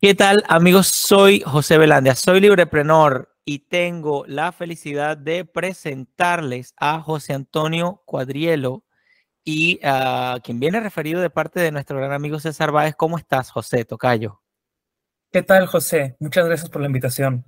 ¿Qué tal amigos? Soy José Velandia, soy libreprenor y tengo la felicidad de presentarles a José Antonio Cuadrielo y a quien viene referido de parte de nuestro gran amigo César Báez. ¿Cómo estás, José Tocayo? ¿Qué tal, José? Muchas gracias por la invitación.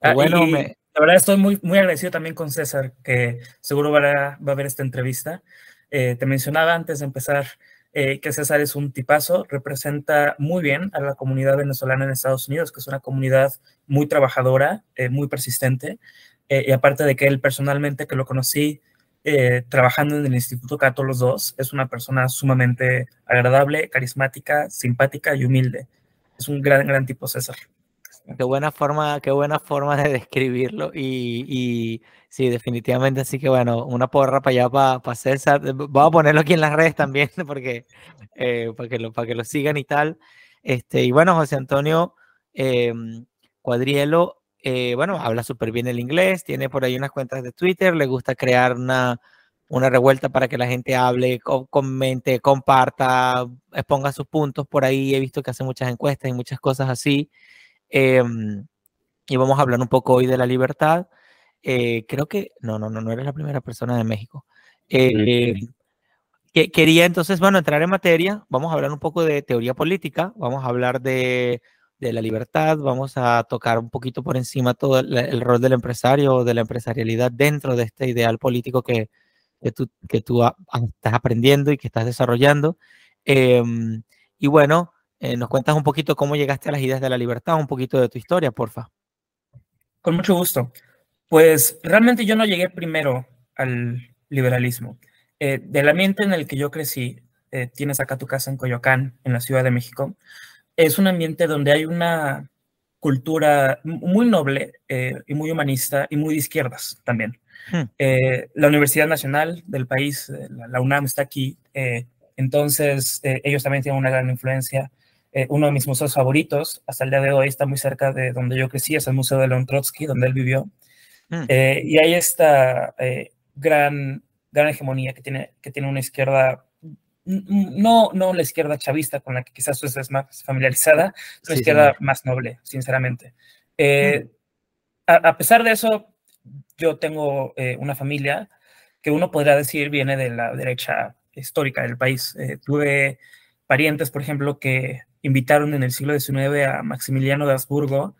Ah, bueno, me... la verdad estoy muy, muy agradecido también con César, que seguro va a, va a ver esta entrevista. Eh, te mencionaba antes de empezar eh, que César es un tipazo, representa muy bien a la comunidad venezolana en Estados Unidos, que es una comunidad muy trabajadora, eh, muy persistente, eh, y aparte de que él personalmente, que lo conocí trabajando en el Instituto Cato los dos, es una persona sumamente agradable, carismática, simpática y humilde. Es un gran, gran tipo César. Qué buena forma, qué buena forma de describirlo y, y sí, definitivamente. Así que bueno, una porra para allá para, para César. Voy a ponerlo aquí en las redes también porque eh, para, que lo, para que lo sigan y tal. Este, y bueno, José Antonio eh, Cuadrielo, eh, bueno, habla súper bien el inglés, tiene por ahí unas cuentas de Twitter, le gusta crear una, una revuelta para que la gente hable, comente, comparta, exponga sus puntos por ahí. He visto que hace muchas encuestas y muchas cosas así. Em, y vamos a hablar un poco hoy de la libertad. Eh, creo que, no, no, no, no eres la primera persona de México. Eh, que, quería entonces, bueno, entrar en materia. Vamos a hablar un poco de teoría política, vamos a hablar de, de la libertad, vamos a tocar un poquito por encima todo el, rol del empresario, de la empresarialidad dentro de este ideal político que, que tú, que tú estás aprendiendo y que estás desarrollando. Em, y bueno, eh, ¿Nos cuentas un poquito cómo llegaste a las ideas de la libertad, un poquito de tu historia, porfa? Con mucho gusto. Pues realmente yo no llegué primero al liberalismo. Eh, del ambiente en el que yo crecí, eh, tienes acá tu casa en Coyoacán, en la Ciudad de México, es un ambiente donde hay una cultura muy noble y muy humanista y muy de izquierdas también. Hmm. la Universidad Nacional del país, la, UNAM, está aquí, entonces ellos también tienen una gran influencia. Eh, uno de mis museos favoritos, hasta el día de hoy está muy cerca de donde yo crecí, es el Museo de León Trotsky, donde él vivió. Mm. Eh, y hay esta eh, gran, gran hegemonía que tiene, que tiene una izquierda, no, no la izquierda chavista con la que quizás tú estés más familiarizada, es una izquierda más noble, sinceramente. Mm. A, a, pesar de eso, yo tengo una familia que uno podría decir viene de la derecha histórica del país. tuve parientes, por ejemplo, que invitaron en el siglo XIX a Maximiliano de Habsburgo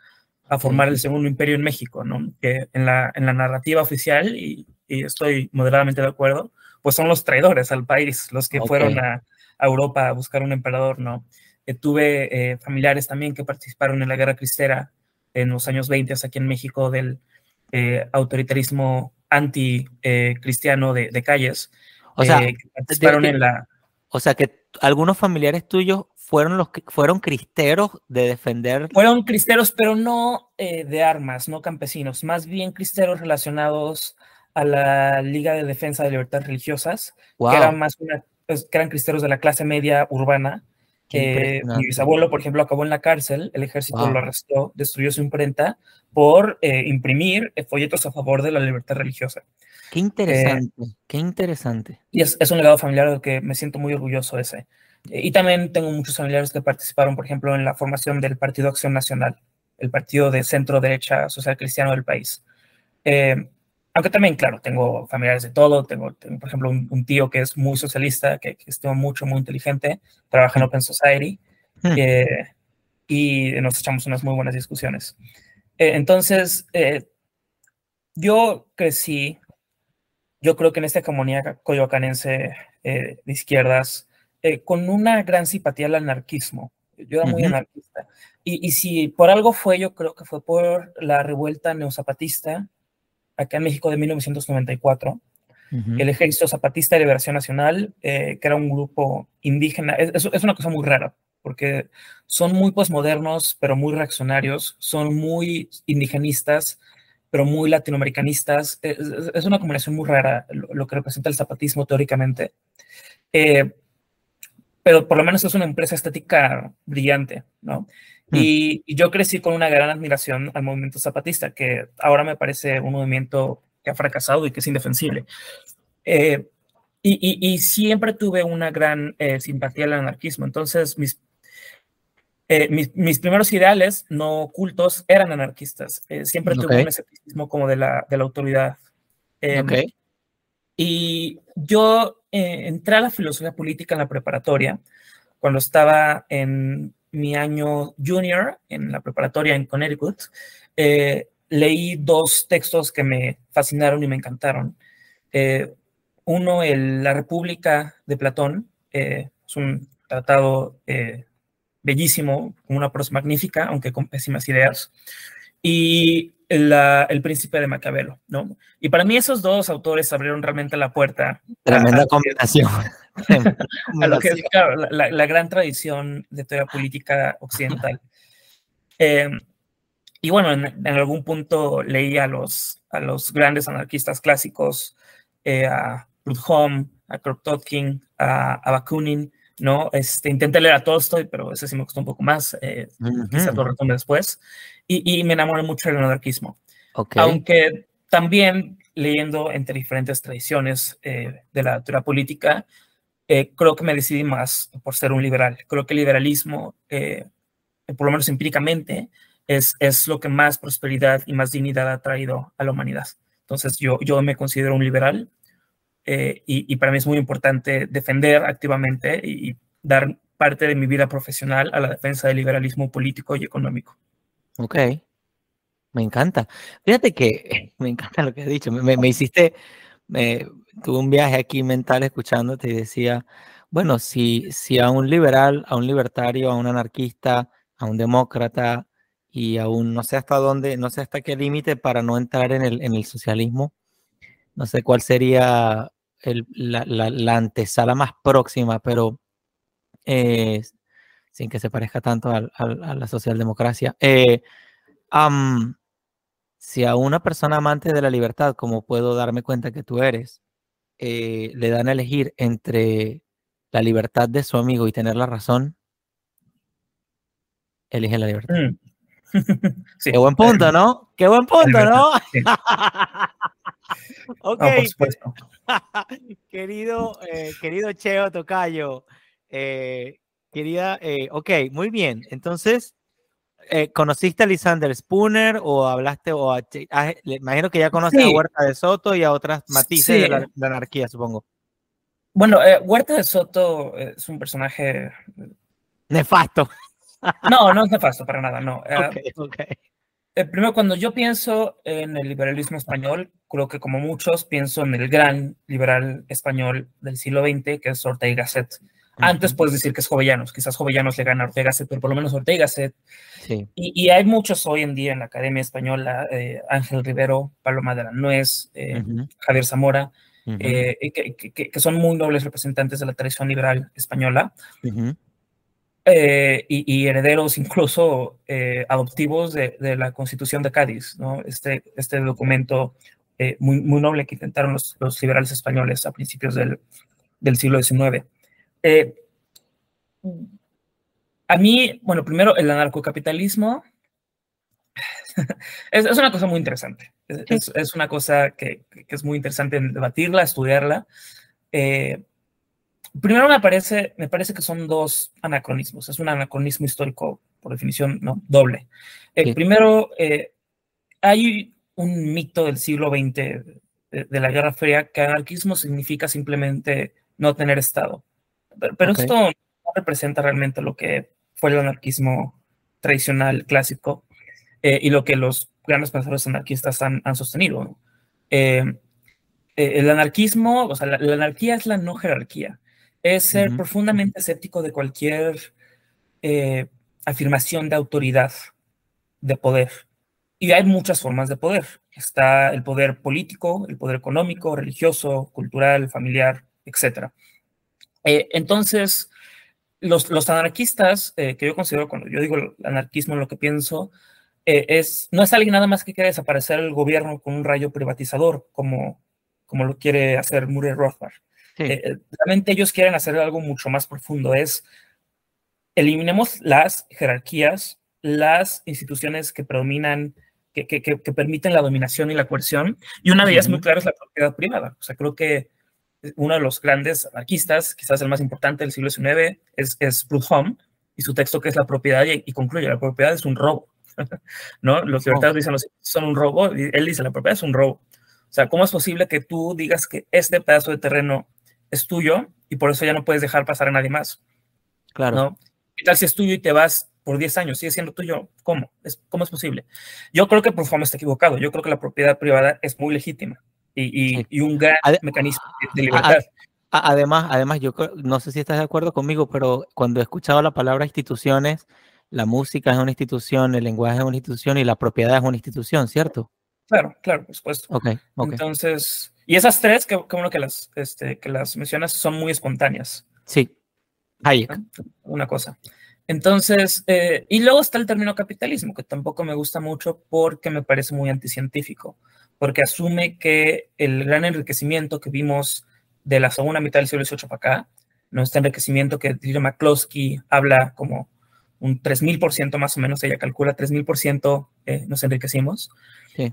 a formar el segundo imperio en México, ¿no? Que en la, en la narrativa oficial, y, estoy moderadamente de acuerdo, pues son los traidores al país, los que fueron a, Europa a buscar un emperador, ¿no? Eh, tuve eh, familiares también que participaron en la guerra cristera en los años 20 aquí en México del eh, autoritarismo anti-cristiano de, de, calles. O sea, participaron en la... O sea, que algunos familiares tuyos fueron los que fueron cristeros de defender. Fueron cristeros, pero no eh, de armas, no campesinos, más bien cristeros relacionados a la Liga de Defensa de Libertades Religiosas, que eran más pues, que eran cristeros de la clase media urbana. que mi bisabuelo, por ejemplo, acabó en la cárcel, el ejército lo arrestó, destruyó su imprenta por eh, imprimir eh, folletos a favor de la libertad religiosa. Qué interesante, qué interesante. Y es, es, un legado familiar del que me siento muy orgulloso ese. Y también tengo muchos familiares que participaron, por ejemplo, en la formación del Partido Acción Nacional, el partido de centro derecha social cristiano del país. Eh, aunque también, claro, tengo familiares de todo, tengo, por ejemplo, un, tío que es muy socialista, que, que es mucho, muy inteligente, trabaja en Open Society, hmm. y nos echamos unas muy buenas discusiones. Eh, entonces, eh, yo crecí, yo creo que en esta comunidad coyoacanense de izquierdas, eh, con una gran simpatía al anarquismo. Yo era muy anarquista. Y, y, si por algo fue, yo creo que fue por la revuelta neozapatista acá en México de 1994. El Ejército Zapatista de Liberación Nacional, eh, que era un grupo indígena, es, es, una cosa muy rara, porque son muy posmodernos, pero muy reaccionarios, son muy indigenistas, pero muy latinoamericanistas. Es, es una combinación muy rara lo, que representa el zapatismo teóricamente. Eh, pero por lo menos es una empresa estética brillante, ¿no? Hmm. Y, yo crecí con una gran admiración al movimiento zapatista, que ahora me parece un movimiento que ha fracasado y que es indefensible. Eh, y, y, siempre tuve una gran eh, simpatía al anarquismo. Entonces, mis, Eh, mis, primeros ideales no ocultos eran anarquistas. Siempre tuve un escepticismo como de la, de la autoridad. Em, y yo entré a la filosofía política en la preparatoria cuando estaba en mi año junior en la preparatoria en Connecticut. leí dos textos que me fascinaron y me encantaron. uno, el, La República de Platón, es un tratado bellísimo, con una prosa magnífica, aunque con pésimas ideas, y El Príncipe de Maquiavelo, ¿no? Y para mí esos dos autores abrieron realmente la puerta. Tremenda combinación. a lo que es la, gran tradición de teoría política occidental. Em, y bueno, en, algún punto leí a los, a los grandes anarquistas clásicos, eh, a Proudhon, a Kropotkin, a, a Bakunin, ¿no? Este, intenté leer a Tolstoy, pero ese sí me costó un poco más, eh, quizás lo retome después, y, me enamoré mucho del anarquismo. Aunque también leyendo entre diferentes tradiciones eh, de la teoría política, eh, creo que me decidí más por ser un liberal. Creo que el liberalismo, por lo menos empíricamente, es, es lo que más prosperidad y más dignidad ha traído a la humanidad. Entonces yo, yo me considero un liberal eh, y, para mí es muy importante defender activamente y, dar parte de mi vida profesional a la defensa del liberalismo político y económico. Ok, me encanta. Fíjate que me encanta lo que has dicho. Me, me hiciste, me, tuve un viaje aquí mental escuchándote y decía, bueno, si, si a un liberal, a un libertario, a un anarquista, a un demócrata y a un no sé hasta dónde, no sé hasta qué límite para no entrar en el, en el socialismo, no sé cuál sería la, antesala más próxima, pero eh, sin que se parezca tanto a, la socialdemocracia. Eh, si a una persona amante de la libertad, como puedo darme cuenta que tú eres, eh, le dan a elegir entre la libertad de su amigo y tener la razón, elige la libertad. Mm. Qué buen punto, ¿no? Qué buen punto, ¿no? ok. por supuesto. querido, eh, querido Cheo Tocayo, eh, querida, eh, ok, muy bien. Entonces, ¿conociste a Lisander Spooner o hablaste, o imagino que ya conoces a Huerta de Soto y a otras matices de, la, anarquía, supongo? Bueno, Huerta de Soto es un personaje... Nefasto. No, no es nefasto para nada, no. Okay, okay. Eh, primero, cuando yo pienso en el liberalismo español, creo que como muchos pienso en el gran liberal español del siglo XX, que es Ortega y Gasset. Antes puedes decir que es Jovellanos, quizás Jovellanos le gana a Ortega y Gasset, pero por lo menos Ortega y Gasset. Sí. Y, hay muchos hoy en día en la Academia Española, eh, Ángel Rivero, Paloma de la Nuez, eh, Javier Zamora, que, son muy nobles representantes de la tradición liberal española. Eh, y, herederos incluso eh, adoptivos de, la Constitución de Cádiz, ¿no? este, este documento eh, muy, muy noble que intentaron los, los liberales españoles a principios del, del siglo XIX. a mí, bueno, primero el anarcocapitalismo es, es, una cosa muy interesante, es, es una cosa que, que, es muy interesante debatirla, estudiarla. Eh, Primero me parece, me parece que son dos anacronismos. Es un anacronismo histórico, por definición, ¿no? doble. El Primero, eh, hay un mito del siglo XX de, la Guerra Fría que anarquismo significa simplemente no tener Estado. Pero, esto no representa realmente lo que fue el anarquismo tradicional, clásico, eh, y lo que los grandes pensadores anarquistas han, sostenido. Eh, el anarquismo, o sea, la anarquía es la no jerarquía es ser profundamente escéptico de cualquier eh, afirmación de autoridad, de poder. Y hay muchas formas de poder. Está el poder político, el poder económico, religioso, cultural, familiar, etc. Eh, entonces, los, los anarquistas, eh, que yo considero, cuando yo digo el anarquismo, lo que pienso, es, no es alguien nada más que quiere desaparecer el gobierno con un rayo privatizador, como, como lo quiere hacer Murray Rothbard. Eh, eh, realmente ellos quieren hacer algo mucho más profundo, es eliminemos las jerarquías, las instituciones que predominan, que, que, que, permiten la dominación y la coerción, y una de ellas muy clara es la propiedad privada. O sea, creo que uno de los grandes anarquistas, quizás el más importante del siglo XIX, es, es Proudhon, y su texto que es la propiedad y, concluye, la propiedad es un robo, ¿no? Los libertarios dicen, son un robo, y él dice, la propiedad es un robo. O sea, ¿cómo es posible que tú digas que este pedazo de terreno es tuyo y por eso ya no puedes dejar pasar a nadie más? Claro. ¿no? ¿Qué tal si es tuyo y te vas por 10 años? ¿Sigue siendo tuyo? ¿Cómo? ¿Es, ¿Cómo es posible? Yo creo que Profumo está equivocado. Yo creo que la propiedad privada es muy legítima y, y, un gran mecanismo de libertad. Además, además, yo no sé si estás de acuerdo conmigo, pero cuando he escuchado la palabra instituciones, la música es una institución, el lenguaje es una institución y la propiedad es una institución, ¿cierto? Claro, claro, por supuesto. Okay, Entonces, y esas tres, que, que que las, este, que las mencionas, son muy espontáneas. Sí. Hayek. Una cosa. Entonces, eh, y luego está el término capitalismo, que tampoco me gusta mucho porque me parece muy anticientífico, porque asume que el gran enriquecimiento que vimos de la segunda mitad del siglo XVIII para acá, ¿no? este enriquecimiento que Dieter McCloskey habla como un 3.000% más o menos, ella calcula 3.000% eh, nos enriquecimos,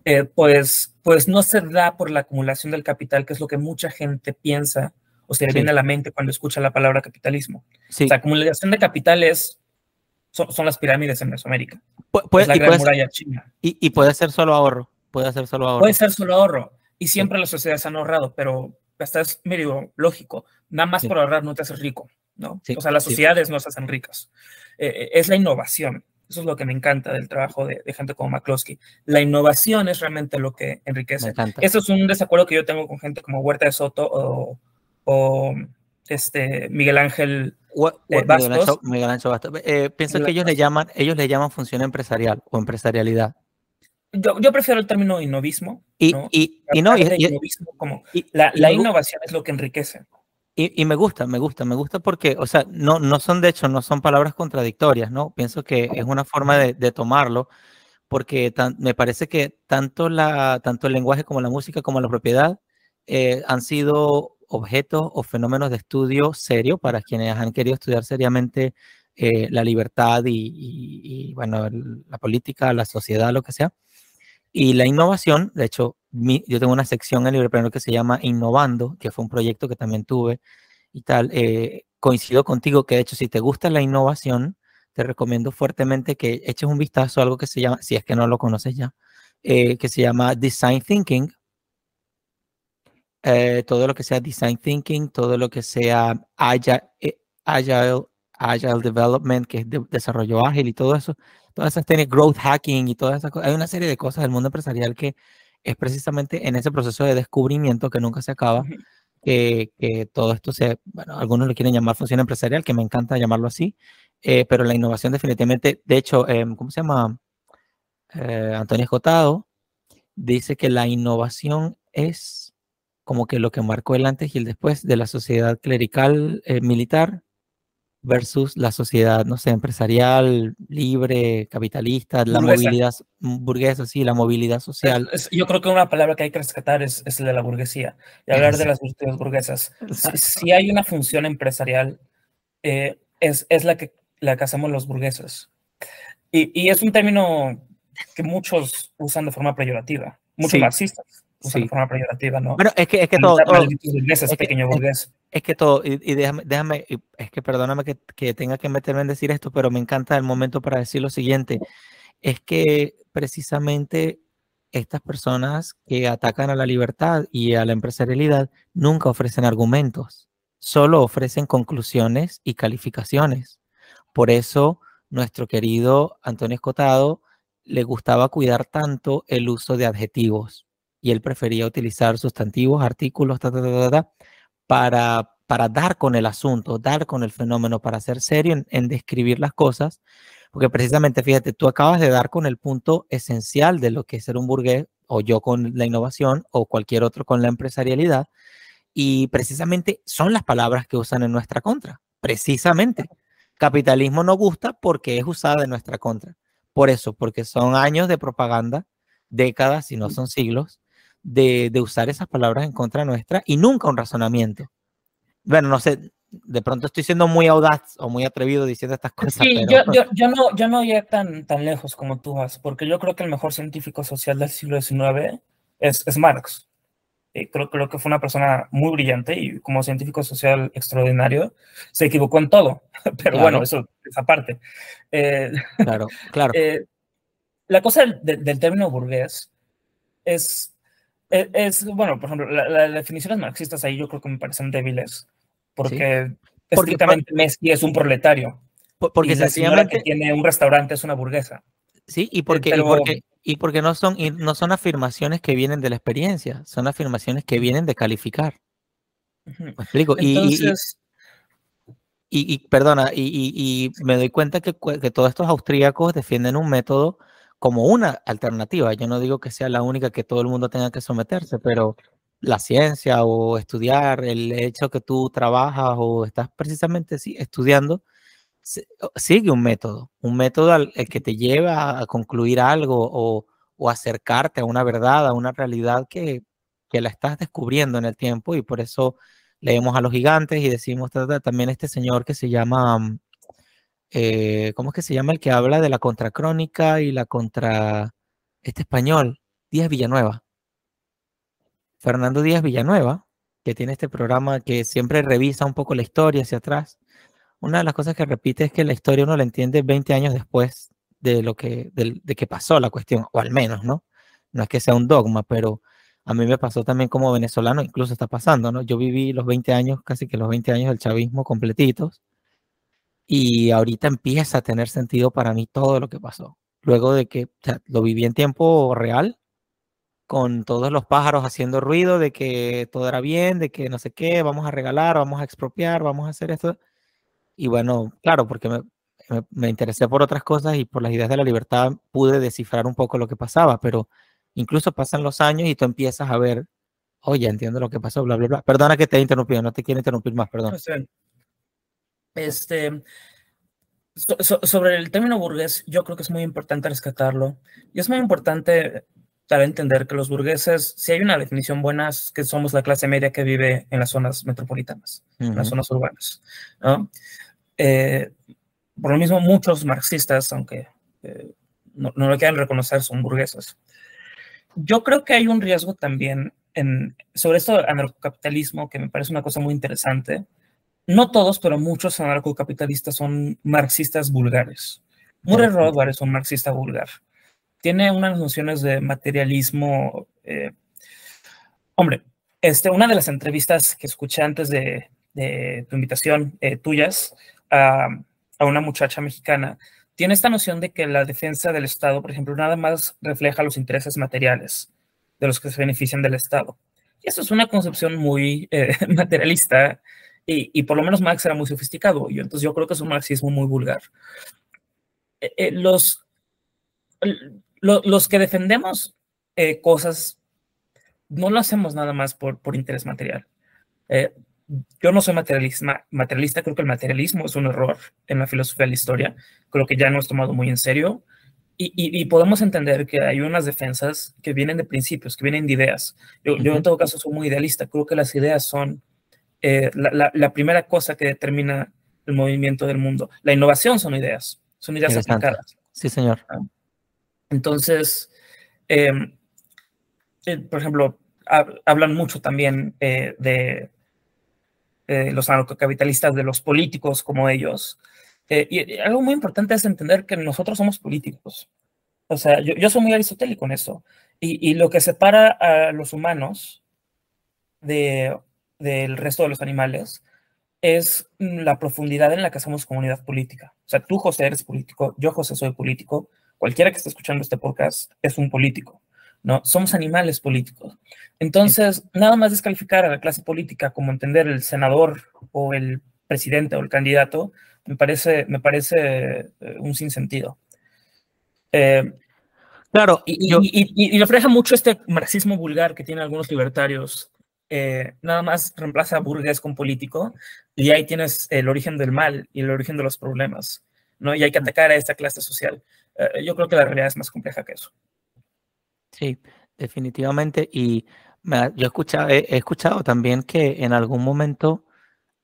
eh, pues, pues no se da por la acumulación del capital, que es lo que mucha gente piensa o se le viene a la mente cuando escucha la palabra capitalismo. La acumulación de capitales son, son, las pirámides en Mesoamérica. Puede, la y gran muralla china. Y, puede ser solo ahorro. Puede ser solo ahorro. Puede ser solo ahorro. Y siempre las sociedades han ahorrado, pero hasta es medio lógico. Nada más por ahorrar no te haces rico, ¿no? o sea, las sociedades no se hacen ricas. Eh, eh, es la innovación. Eso es lo que me encanta del trabajo de, gente como McCloskey. La innovación es realmente lo que enriquece. Eso es un desacuerdo que yo tengo con gente como Huerta de Soto o, o este Miguel Ángel eh, Bastos. Miguel Ángel, Bastos. pienso que ellos le llaman, ellos le llaman función empresarial o empresarialidad. Yo, yo, prefiero el término innovismo. Y, y, y no, como la, la innovación es lo que enriquece. Y, me gusta, me gusta, me gusta porque, o sea, no, no son, de hecho, no son palabras contradictorias, ¿no? Pienso que es una forma de, tomarlo, porque me parece que tanto, la, tanto el lenguaje como la música como la propiedad eh, han sido objetos o fenómenos de estudio serio para quienes han querido estudiar seriamente eh, la libertad y, bueno, la política, la sociedad, lo que sea. Y la innovación, de hecho, yo tengo una sección en Librepreneur que se llama Innovando, que fue un proyecto que también tuve y tal. Eh, coincido contigo que, de hecho, si te gusta la innovación, te recomiendo fuertemente que eches un vistazo a algo que se llama, si es que no lo conoces ya, eh, que se llama Design Thinking. Eh, todo lo que sea Design Thinking, todo lo que sea Agile, agile, agile Development, que es desarrollo ágil y todo eso, todas esas técnicas, growth hacking y todas esas cosas. Hay una serie de cosas del mundo empresarial que es precisamente en ese proceso de descubrimiento que nunca se acaba, que, que todo esto se, bueno, algunos lo quieren llamar función empresarial, que me encanta llamarlo así, eh, pero la innovación definitivamente, de hecho, eh, ¿cómo se llama? Eh, Antonio Escotado dice que la innovación es como que lo que marcó el antes y el después de la sociedad clerical militar versus la sociedad, no sé, empresarial, libre, capitalista, la movilidad burguesa, sí, la movilidad social. yo creo que una palabra que hay que rescatar es, es la de la burguesía y hablar de las virtudes burguesas. Si, hay una función empresarial, eh, es, es, la, que, la que hacemos los burgueses. Y, y, es un término que muchos usan de forma peyorativa, muchos marxistas usan de forma peyorativa, ¿no? Bueno, es que, es que todo... es, pequeño burgués es que todo, y, déjame, déjame, es que perdóname que, que, tenga que meterme en decir esto, pero me encanta el momento para decir lo siguiente, es que precisamente estas personas que atacan a la libertad y a la empresarialidad nunca ofrecen argumentos, solo ofrecen conclusiones y calificaciones. Por eso nuestro querido Antonio Escotado le gustaba cuidar tanto el uso de adjetivos y él prefería utilizar sustantivos, artículos, ta, ta, ta, ta, para, para dar con el asunto, dar con el fenómeno, para ser serio en, describir las cosas, porque precisamente, fíjate, tú acabas de dar con el punto esencial de lo que es ser un burgués, o yo con la innovación, o cualquier otro con la empresarialidad, y precisamente son las palabras que usan en nuestra contra, precisamente. Capitalismo no gusta porque es usada en nuestra contra. Por eso, porque son años de propaganda, décadas, si no son siglos, de, usar esas palabras en contra nuestra y nunca un razonamiento. Bueno, no sé, de pronto estoy siendo muy audaz o muy atrevido diciendo estas cosas. Sí, yo, yo, yo, no, yo no iría tan, tan lejos como tú vas, porque yo creo que el mejor científico social del siglo XIX es, es Marx. eh, creo, creo que fue una persona muy brillante y como científico social extraordinario, se equivocó en todo, pero bueno, eso es aparte. Eh, claro, claro. la cosa del, término burgués es, es, bueno, por ejemplo, las definiciones marxistas ahí yo creo que me parecen débiles, porque estrictamente Messi es un proletario. Porque la señora que tiene un restaurante es una burguesa. Sí, y porque, y porque, y porque no, son, y no son afirmaciones que vienen de la experiencia, son afirmaciones que vienen de calificar. ¿Me explico? Entonces, y, y, perdona, y, me doy cuenta que, que todos estos austríacos defienden un método como una alternativa. Yo no digo que sea la única que todo el mundo tenga que someterse, pero la ciencia o estudiar, el hecho que tú trabajas o estás precisamente sí, estudiando, sigue un método, un método al, el que te lleva a concluir algo o, o, acercarte a una verdad, a una realidad que, que, la estás descubriendo en el tiempo y por eso leemos a los gigantes y decimos también este señor que se llama, mm, eh, ¿cómo es que se llama? El que habla de la contracrónica y la contra, este español, Díaz Villanueva. Fernando Díaz Villanueva, que tiene este programa que siempre revisa un poco la historia hacia atrás una de las cosas que repite es que la historia uno la entiende 20 años después de lo que, de, que pasó la cuestión, o al menos, ¿no? No es que sea un dogma, pero a mí me pasó también como venezolano, incluso está pasando, ¿no? Yo viví los 20 años, casi que los 20 años del chavismo completitos, y ahorita empieza a tener sentido para mí todo lo que pasó. Luego de que lo viví en tiempo real, con todos los pájaros haciendo ruido de que todo era bien, de que no sé qué, vamos a regalar, vamos a expropiar, vamos a hacer esto. Y bueno, claro, porque me, me, interesé por otras cosas y por las ideas de la libertad pude descifrar un poco lo que pasaba, pero incluso pasan los años y tú empiezas a ver, oye, entiendo lo que pasó, bla, bla, bla. Perdona que te he interrumpido, no te quiero interrumpir más, perdón. Este, sobre el término burgués, yo creo que es muy importante rescatarlo. Y es muy importante para entender que los burgueses, si hay una definición buena, es que somos la clase media que vive en las zonas metropolitanas, en las zonas urbanas. ¿no? Eh, por lo mismo, muchos marxistas, aunque eh, no, lo quieran reconocer, son burgueses. Yo creo que hay un riesgo también en, sobre esto del anarcocapitalismo, que me parece una cosa muy interesante. No todos, pero muchos anarcocapitalistas son marxistas vulgares. Murray Rothbard es un marxista vulgar. Tiene unas nociones de materialismo. Eh, hombre, este, una de las entrevistas que escuché antes de, tu invitación, tuyas, a, una muchacha mexicana, tiene esta noción de que la defensa del Estado, por ejemplo, nada más refleja los intereses materiales de los que se benefician del Estado. Y eso es una concepción muy eh, materialista y, por lo menos Marx era muy sofisticado. Y entonces yo creo que es un marxismo muy vulgar. Eh, eh, los, los que defendemos cosas no lo hacemos nada más por, por interés material yo no soy materialista, materialista, creo que el materialismo es un error en la filosofía de la historia, creo que ya no es tomado muy en serio y, podemos entender que hay unas defensas que vienen de principios, que vienen de ideas. Yo, en todo caso soy muy idealista, creo que las ideas son eh, la, primera cosa que determina el movimiento del mundo. La innovación son ideas, son ideas aplicadas. Sí, señor. Ah. Entonces, em, eh, por ejemplo, hablan mucho también eh, de los anarcocapitalistas, de los políticos como ellos. Y algo muy importante es entender que nosotros somos políticos. O sea, yo, yo soy muy aristotélico en eso. Y, y, lo que separa a los humanos de, del resto de los animales es la profundidad en la que hacemos comunidad política. O sea, tú, José, eres político, yo, José, soy político, cualquiera que esté escuchando este podcast es un político. ¿no? Somos animales políticos. Entonces, nada más descalificar a la clase política como entender el senador o el presidente o el candidato, me parece, me parece eh, un sinsentido. Eh, claro, y, y, refleja mucho este marxismo vulgar que tienen algunos libertarios. Eh, nada más reemplaza burgués con político y ahí tienes el origen del mal y el origen de los problemas, ¿no? Y hay que atacar a esta clase social. yo creo que la realidad es más compleja que eso. Sí, definitivamente. Y yo he escuchado, he, escuchado también que en algún momento,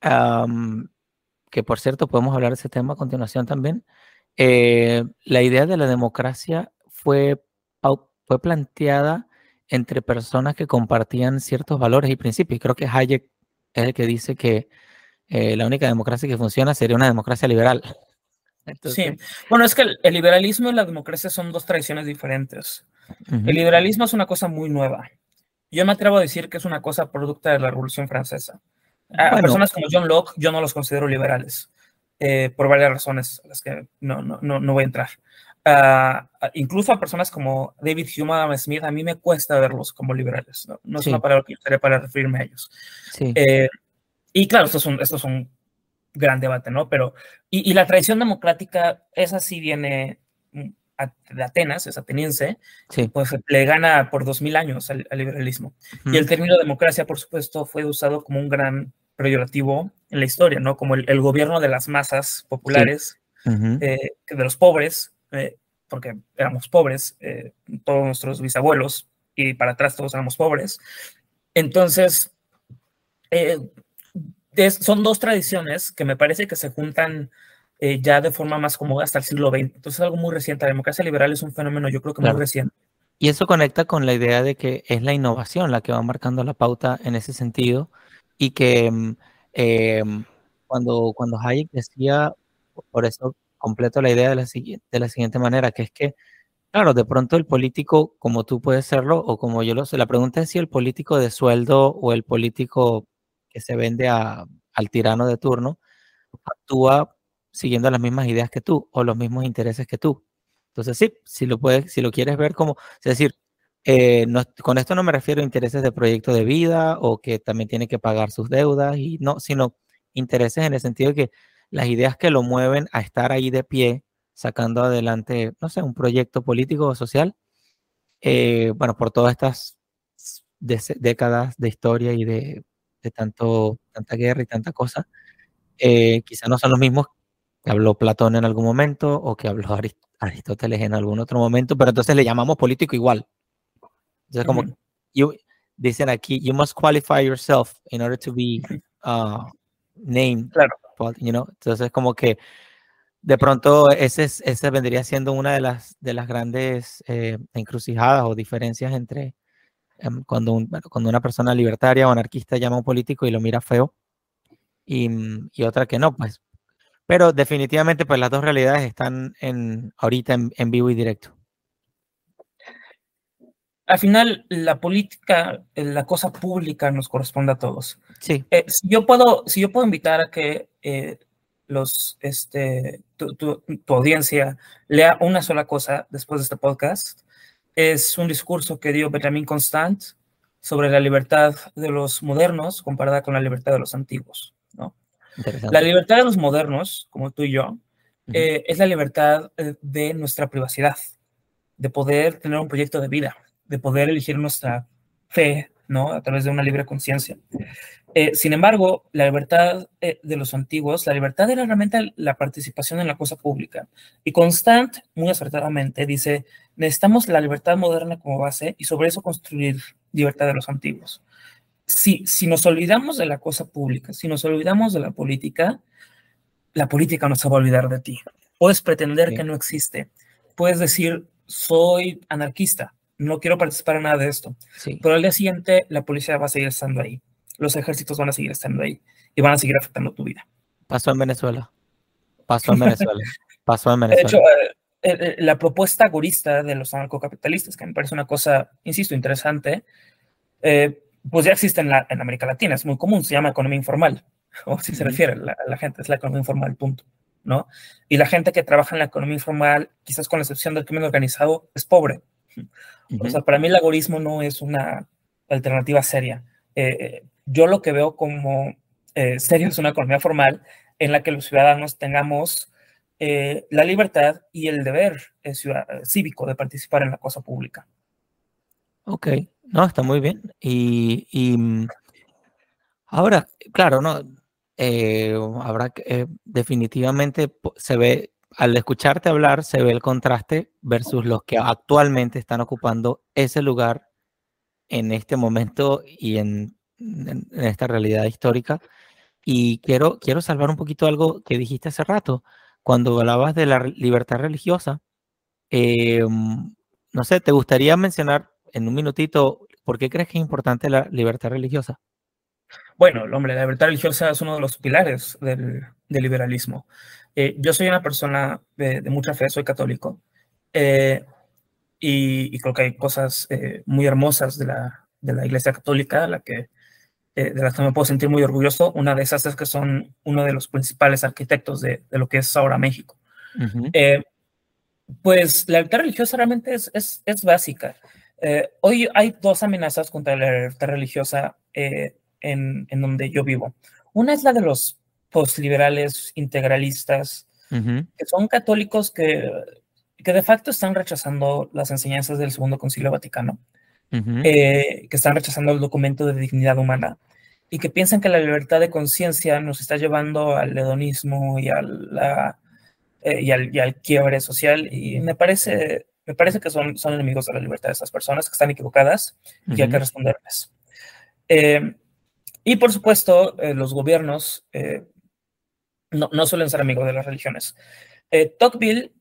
que por cierto podemos hablar de ese tema a continuación también, eh, la idea de la democracia fue, fue planteada entre personas que compartían ciertos valores y principios. Creo que Hayek es el que dice que eh, la única democracia que funciona sería una democracia liberal. sí, bueno, es que el, liberalismo y la democracia son dos tradiciones diferentes. El liberalismo es una cosa muy nueva. Yo me atrevo a decir que es una cosa producta de la Revolución Francesa. A personas como John Locke yo no los considero liberales, eh, por varias razones, las que no, no, no, voy a entrar. Ah, incluso a personas como David Hume, Adam Smith, a mí me cuesta verlos como liberales. No, es una palabra que yo para referirme a ellos. Sí. Eh, y claro, esto es un, esto es un gran debate, ¿no? Pero, y, y la tradición democrática, esa sí viene mm, de Atenas, es ateniense, sí. pues le gana por dos mil años al, liberalismo. Y el término democracia, por supuesto, fue usado como un gran peyorativo en la historia, ¿no? Como el, gobierno de las masas populares, eh, de los pobres, eh, porque éramos pobres, eh, todos nuestros bisabuelos, y para atrás todos éramos pobres. Entonces, son dos tradiciones que me parece que se juntan eh, ya de forma más cómoda hasta el siglo XX. Entonces es algo muy reciente. La democracia liberal es un fenómeno yo creo que muy reciente. Y eso conecta con la idea de que es la innovación la que va marcando la pauta en ese sentido y que mm, em, cuando, cuando Hayek decía, por eso completo la idea de la, de la siguiente manera, que es que, claro, de pronto el político, como tú puedes serlo, o como yo lo sé, la pregunta es si el político de sueldo o el político que se vende a, al tirano de turno, actúa siguiendo las mismas ideas que tú o los mismos intereses que tú. Entonces, sí, si lo puedes, si lo quieres ver como, es decir, eh, con esto no me refiero a intereses de proyecto de vida o que también tiene que pagar sus deudas y no, sino intereses en el sentido de que las ideas que lo mueven a estar ahí de pie, sacando adelante, no sé, un proyecto político o social, eh, bueno, por todas estas décadas de historia y de de tanto, tanta guerra y tanta cosa, eh, quizá no son los mismos que habló Platón en algún momento o que habló Aristóteles en algún otro momento, pero entonces le llamamos político igual. Entonces, como dicen aquí, you must qualify yourself in order to be uh, named. Claro. You know? Entonces, como que de pronto ese, ese vendría siendo una de las, de las grandes eh, encrucijadas o diferencias entre, Em, cuando, cuando una persona libertaria o anarquista llama a un político y lo mira feo y, mm, y, otra que no, pues. Pero definitivamente, pues las dos realidades están en, ahorita en, vivo y directo. Al final, la política, eh, la cosa pública nos corresponde a todos. Sí. Eh, si, yo puedo, si yo puedo invitar a que eh, los, este, tu, tu, tu, audiencia lea una sola cosa después de este podcast, es un discurso que dio Benjamin Constant sobre la libertad de los modernos comparada con la libertad de los antiguos. ¿no? La libertad de los modernos, como tú y yo, eh, es la libertad de nuestra privacidad, de poder tener un proyecto de vida, de poder elegir nuestra fe, ¿no? A través de una libre conciencia. Eh, sin embargo, la libertad de los antiguos, la libertad era realmente la participación en la cosa pública. Y Constant, muy acertadamente, dice, necesitamos la libertad moderna como base y sobre eso construir libertad de los antiguos. Si, si nos olvidamos de la cosa pública, si nos olvidamos de la política, la política nos va a olvidar de ti. Puedes pretender que no existe. Puedes decir, soy anarquista, no quiero participar en nada de esto. Pero al día siguiente la policía va a seguir estando ahí. Los ejércitos van a seguir estando ahí y van a seguir afectando tu vida. Pasó en Venezuela. Pasó en Venezuela. Pasó en Venezuela. De hecho, eh, eh, eh, la propuesta agorista de los anarcocapitalistas, que me parece una cosa, insisto, interesante, eh, pues ya existe en, la, en, América Latina, es muy común, se llama economía informal, o si se refiere a la, gente, es la economía informal, punto. ¿no? Y la gente que trabaja en la economía informal, quizás con la excepción del crimen organizado, es pobre. O sea, para mí el agorismo no es una alternativa seria. yo lo que veo como serio es una economía formal en la que los ciudadanos tengamos eh, la libertad y el deber eh, cívico de participar en la cosa pública. Ok, no, está muy bien. Y, mm, ahora, claro, no, eh, habrá que, definitivamente se ve, al escucharte hablar, se ve el contraste versus los que actualmente están ocupando ese lugar en este momento y en, esta realidad histórica. Y quiero, quiero salvar un poquito algo que dijiste hace rato cuando hablabas de la libertad religiosa, em, no sé, ¿te gustaría mencionar en un minutito, ¿por qué crees que es importante la libertad religiosa? Bueno, hombre, la libertad religiosa es uno de los pilares del, liberalismo. Eh, yo soy una persona de, mucha fe, soy católico, eh, y, creo que hay cosas eh, muy hermosas de la, de la Iglesia Católica, la que, de las que me puedo sentir muy orgulloso. Una de esas es que son uno de los principales arquitectos de, de lo que es ahora México. pues la libertad religiosa realmente es, es, es básica. hoy hay dos amenazas contra la libertad religiosa en, donde yo vivo. Una es la de los postliberales integralistas, que son católicos que, que de facto están rechazando las enseñanzas del Segundo Concilio Vaticano, eh, que están rechazando el documento de dignidad humana y que piensan que la libertad de conciencia nos está llevando al hedonismo y, la, eh, y, al, y, al, quiebre social. Y me parece, me parece que son, son enemigos de la libertad de esas personas, que están equivocadas y hay que responderles. Eh, y por supuesto, eh, los gobiernos eh, no, no, suelen ser amigos de las religiones. Eh, Tocqueville,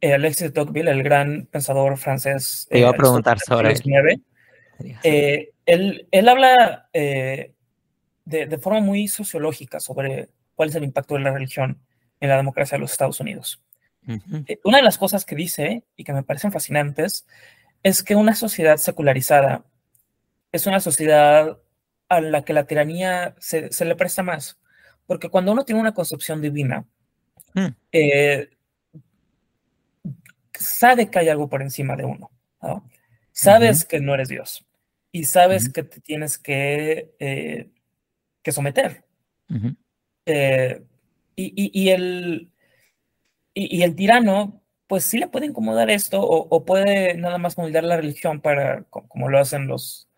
eh, Alexis de Tocqueville, el gran pensador francés. Te iba a preguntar sobre él, él habla de, de, forma muy sociológica sobre cuál es el impacto de la religión en la democracia de los Estados Unidos. una de las cosas que dice y que me parecen fascinantes es que una sociedad secularizada es una sociedad a la que la tiranía se, le presta más. Porque cuando uno tiene una concepción divina, eh, sabe que hay algo por encima de uno. Sabes que no eres Dios y sabes que te tienes que, eh, que someter. Eh, y, el, y, el tirano, pues sí le puede incomodar esto o, puede nada más moldear la religión para, como lo hacen los,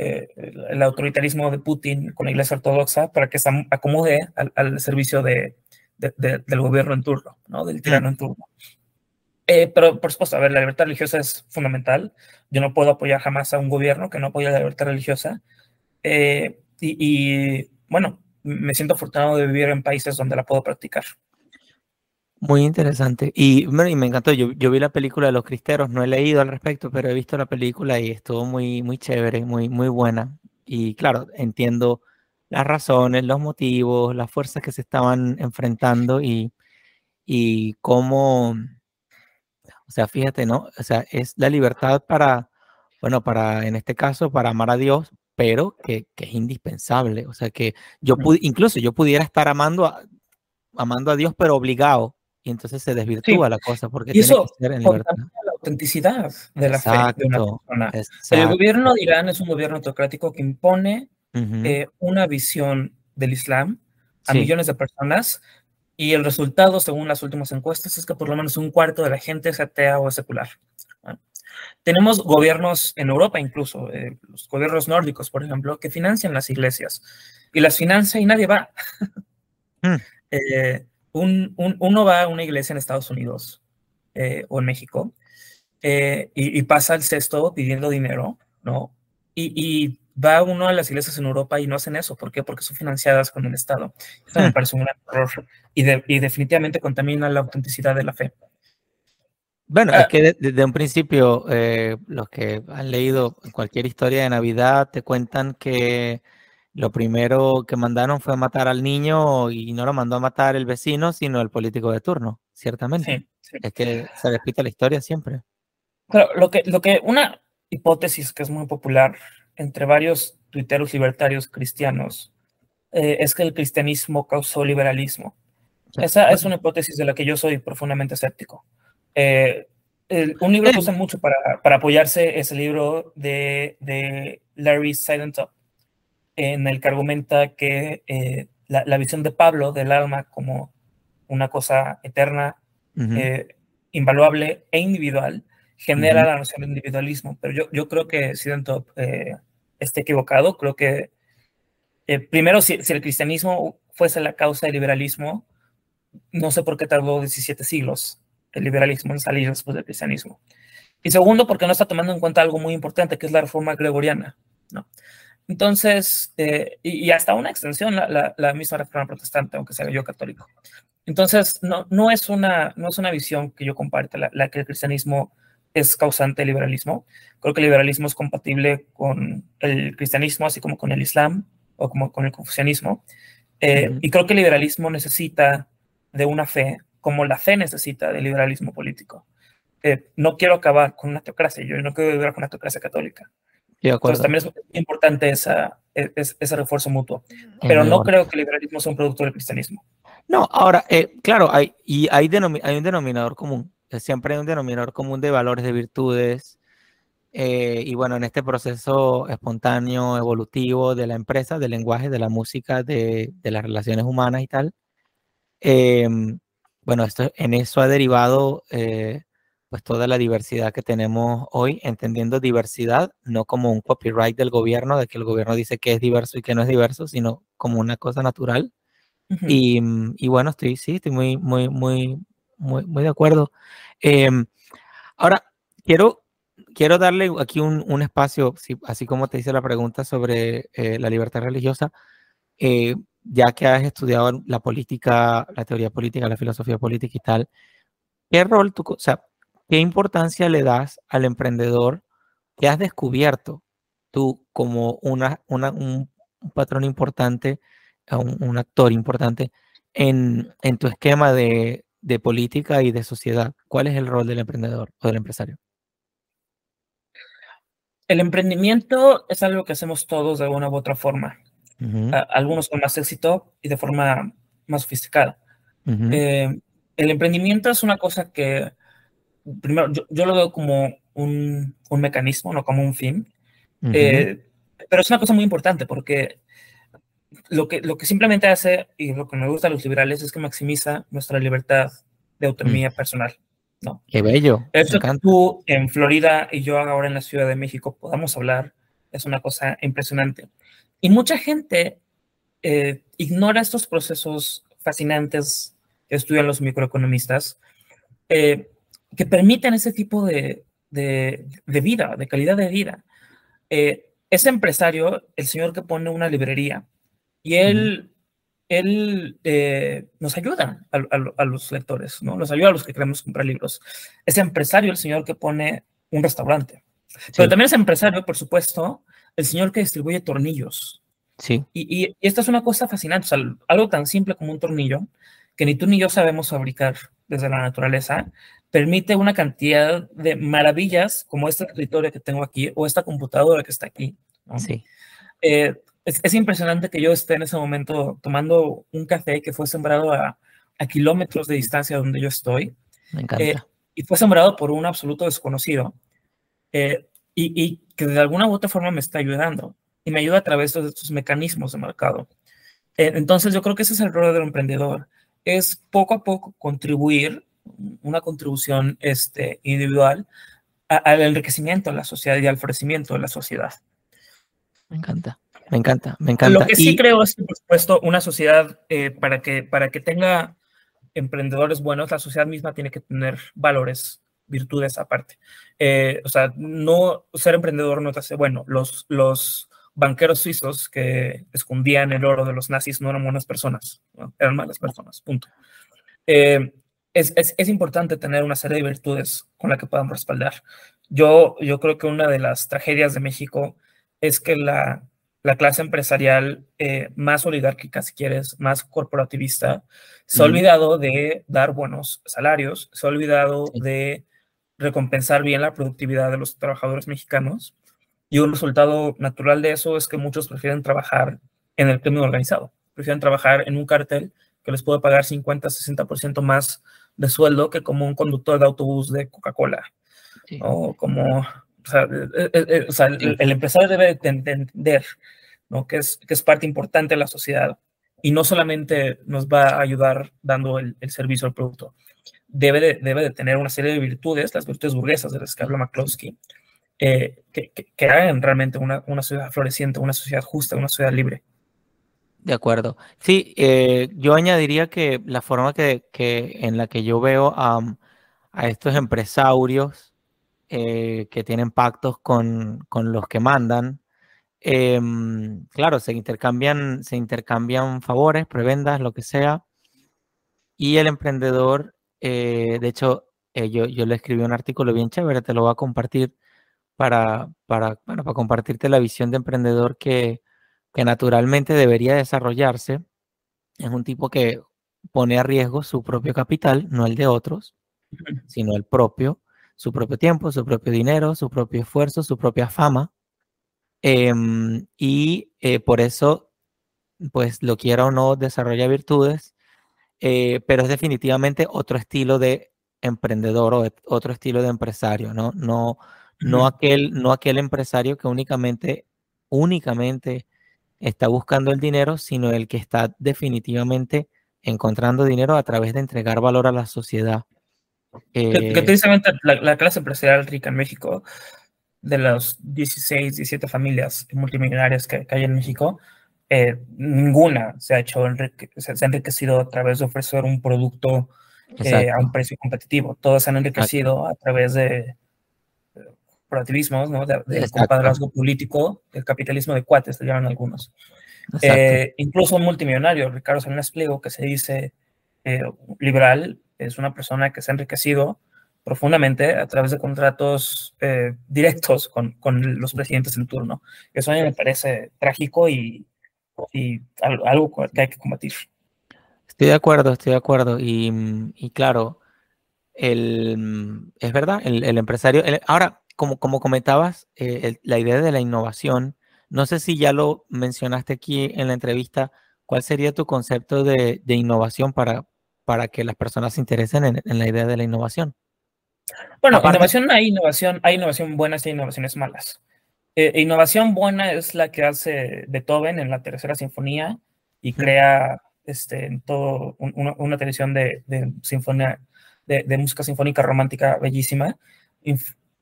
eh, el autoritarismo de Putin con la Iglesia Ortodoxa para que se acomode al, servicio de, del gobierno en turno, ¿no? del tirano en turno. Eh, pero, por supuesto, a ver, la libertad religiosa es fundamental. Yo no puedo apoyar jamás a un gobierno que no apoya la libertad religiosa. Eh, y, bueno, me siento afortunado de vivir en países donde la puedo practicar. Muy interesante. Y, bueno, y me encantó. Yo, yo, vi la película de los cristeros, no he leído al respecto, pero he visto la película y estuvo muy, muy chévere, muy, muy buena. Y claro, entiendo las razones, los motivos, las fuerzas que se estaban enfrentando y, y cómo, o sea, fíjate, ¿no? O sea, es la libertad para, bueno, para, en este caso, para amar a Dios, pero que, que es indispensable. O sea, que yo pude, incluso yo pudiera estar amando a, amando a Dios, pero obligado y entonces se desvirtúa la cosa porque tiene que ser en libertad. la autenticidad de la fe de una persona. El gobierno de Irán es un gobierno autocrático que impone eh, una visión del Islam a millones de personas y el resultado, según las últimas encuestas, es que por lo menos un cuarto de la gente es atea o es secular. Tenemos gobiernos en Europa incluso, eh, los gobiernos nórdicos, por ejemplo, que financian las iglesias y las financia y nadie va. Mm. Eh, un, uno va a una iglesia en Estados Unidos eh, o en México eh, y, pasa el cesto pidiendo dinero, ¿no? Y, va uno a las iglesias en Europa y no hacen eso. ¿Por qué? Porque son financiadas con el Estado. Eso me hmm. parece un gran error y, definitivamente contamina la autenticidad de la fe. Bueno, es ah. que desde un principio eh, los que han leído cualquier historia de Navidad te cuentan que lo primero que mandaron fue matar al niño y no lo mandó a matar el vecino, sino el político de turno, ciertamente. Es que se repite la historia siempre. Claro, lo que, lo que una hipótesis que es muy popular entre varios tuiteros libertarios cristianos eh, es que el cristianismo causó liberalismo. Esa es una hipótesis de la que yo soy profundamente escéptico. Eh, un libro que usan mucho para, para apoyarse es el libro de, de Larry Silentop, en el que argumenta que eh, la, visión de Pablo del alma como una cosa eterna, eh, invaluable e individual genera la noción de individualismo. Pero yo, yo creo que Sidentop eh, esté equivocado. Creo que, primero, si, si, el cristianismo fuese la causa del liberalismo, no sé por qué tardó 17 siglos el liberalismo en salir después del cristianismo. Y segundo, porque no está tomando en cuenta algo muy importante, que es la reforma gregoriana. ¿no? Entonces, eh, y, hasta una extensión, la, la, misma reforma protestante, aunque sea yo católico. Entonces, no, no, es, una, no es una visión que yo comparte, la, que el cristianismo es causante del liberalismo. Creo que el liberalismo es compatible con el cristianismo, así como con el islam o como con el confucianismo. Eh, y creo que el liberalismo necesita de una fe como la fe necesita del liberalismo político. Eh, no quiero acabar con una teocracia, yo no quiero vivir con una teocracia católica. Entonces también es importante esa, e, ese refuerzo mutuo. Pero no creo que el liberalismo sea un producto del cristianismo. No, ahora, eh, claro, hay, y hay, hay un denominador común. Siempre hay un denominador común de valores, de virtudes. Eh, y bueno, en este proceso espontáneo, evolutivo de la empresa, del lenguaje, de la música, de, de las relaciones humanas y tal, em, bueno, esto, en eso ha derivado eh, pues toda la diversidad que tenemos hoy, entendiendo diversidad no como un copyright del gobierno, de que el gobierno dice que es diverso y que no es diverso, sino como una cosa natural. y, mm, y, bueno, estoy, sí, estoy muy, muy, muy, muy, muy de acuerdo. Em, ahora, quiero, quiero darle aquí un, un espacio, así como te hice la pregunta sobre eh, la libertad religiosa, eh, ya que has estudiado la política, la teoría política, la filosofía política y tal, ¿qué rol tú, o sea, qué importancia le das al emprendedor que has descubierto tú como una, un, patrón importante, un, un actor importante en, en, tu esquema de, de política y de sociedad? ¿Cuál es el rol del emprendedor o del empresario? El emprendimiento es algo que hacemos todos de alguna u otra forma algunos con más éxito y de forma más sofisticada. Eh, el emprendimiento es una cosa que, primero, yo, lo veo como un, un, mecanismo, no como un fin, eh, pero es una cosa muy importante porque lo que, lo que simplemente hace, y lo que me gusta a los liberales, es que maximiza nuestra libertad de autonomía mm. personal. ¿no? Qué bello. Eso que tú en Florida y yo ahora en la Ciudad de México podamos hablar es una cosa impresionante. Y mucha gente eh, ignora estos procesos fascinantes que estudian los microeconomistas, eh, que permiten ese tipo de, de, vida, de calidad de vida. Eh, ese empresario, el señor que pone una librería, y él, él nos ayuda a, los lectores, ¿no? Nos ayuda a los que queremos comprar libros. Ese empresario, el señor que pone un restaurante. Pero también es empresario, por supuesto, el señor que distribuye tornillos. Sí. Y, y, esta es una cosa fascinante, o sea, algo tan simple como un tornillo, que ni tú ni yo sabemos fabricar desde la naturaleza, permite una cantidad de maravillas como este escritorio que tengo aquí o esta computadora que está aquí. Sí. Eh, es, impresionante que yo esté en ese momento tomando un café que fue sembrado a, a kilómetros de distancia donde yo estoy. Me encanta. Eh, y fue sembrado por un absoluto desconocido. Eh, y, que de alguna u otra forma me está ayudando y me ayuda a través de estos mecanismos de mercado. Eh, entonces yo creo que ese es el rol del emprendedor, es poco a poco contribuir, una contribución este, individual al enriquecimiento de la sociedad y al florecimiento de la sociedad. Me encanta, me encanta, me encanta. Lo que sí creo es que, por supuesto, una sociedad, eh, para, que, para que tenga emprendedores buenos, la sociedad misma tiene que tener valores virtudes aparte. Eh, o sea, no ser emprendedor no te hace bueno. Los, los banqueros suizos que escondían el oro de los nazis no eran buenas personas, eran malas personas, punto. Eh, es, es, es, importante tener una serie de virtudes con la que podamos respaldar. Yo, yo creo que una de las tragedias de México es que la, la clase empresarial eh, más oligárquica, si quieres, más corporativista, se ha olvidado de dar buenos salarios, se ha olvidado de recompensar bien la productividad de los trabajadores mexicanos. Y un resultado natural de eso es que muchos prefieren trabajar en el crimen organizado, prefieren trabajar en un cartel que les puede pagar 50, 60% más de sueldo que como un conductor de autobús de Coca-Cola. O como, o sea, eh, eh, eh, el, empresario debe entender ¿no? que, es, que es parte importante de la sociedad y no solamente nos va a ayudar dando el, el servicio al producto, debe de, debe de tener una serie de virtudes, las virtudes burguesas de las que habla McCloskey, eh, que, que, hagan realmente una, una, sociedad floreciente, una sociedad justa, una sociedad libre. De acuerdo. Sí, eh, yo añadiría que la forma que, que en la que yo veo a, a estos empresarios eh, que tienen pactos con, con, los que mandan, em, claro, se intercambian, se intercambian favores, prebendas, lo que sea, y el emprendedor eh, de hecho, yo, yo le escribí un artículo bien chévere, te lo voy a compartir para, para, bueno, para compartirte la visión de emprendedor que, que naturalmente debería desarrollarse. Es un tipo que pone a riesgo su propio capital, no el de otros, sino el propio, su propio tiempo, su propio dinero, su propio esfuerzo, su propia fama. Em, y eh, por eso, pues lo quiera o no, desarrolla virtudes, eh, pero es definitivamente otro estilo de emprendedor o otro estilo de empresario, ¿no? No, no, aquel, no aquel empresario que únicamente, únicamente está buscando el dinero, sino el que está definitivamente encontrando dinero a través de entregar valor a la sociedad. que, eh, precisamente la, clase empresarial rica en México, de las 16, 17 familias multimillonarias que, hay en México, eh, ninguna se ha hecho se, ha enriquecido a través de ofrecer un producto eh, a un precio competitivo. Todos se han enriquecido a través de corporativismos, ¿no? de, de compadrazgo político, el capitalismo de cuates, se llaman algunos. Eh, incluso un multimillonario, Ricardo Salinas Pliego, que se dice eh, liberal, es una persona que se ha enriquecido profundamente a través de contratos eh, directos con, con, los presidentes en turno. Eso a mí me parece trágico y, y algo que hay que combatir. Estoy de acuerdo, estoy de acuerdo. Y, y claro, el, es verdad, el, el empresario. ahora, como, como comentabas, la idea de la innovación no sé si ya lo mencionaste aquí en la entrevista, ¿cuál sería tu concepto de, innovación para, para que las personas se interesen en, la idea de la innovación? Bueno, innovación hay innovación, hay innovación buenas y hay innovaciones malas. Eh, innovación buena es la que hace Beethoven en la tercera sinfonía y crea este, en todo una, una, televisión de, sinfonía, de, música sinfónica romántica bellísima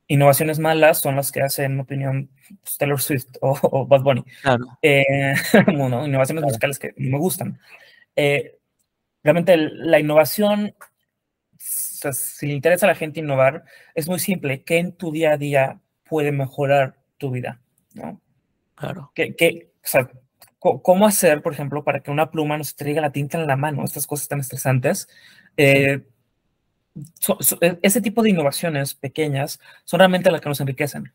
innovaciones malas son las que hacen, en mi opinión, pues, Taylor Swift o, Bad Bunny. Eh, innovaciones musicales que me gustan. Eh, realmente la innovación, si le interesa a la gente innovar, es muy simple. ¿Qué en tu día a día puede mejorar tu vida? ¿no? Claro. ¿Qué, o sea, ¿Cómo hacer, por ejemplo, para que una pluma no se traiga la tinta en la mano? Estas cosas tan estresantes. Eh, e, ese tipo de innovaciones pequeñas son realmente las que nos enriquecen.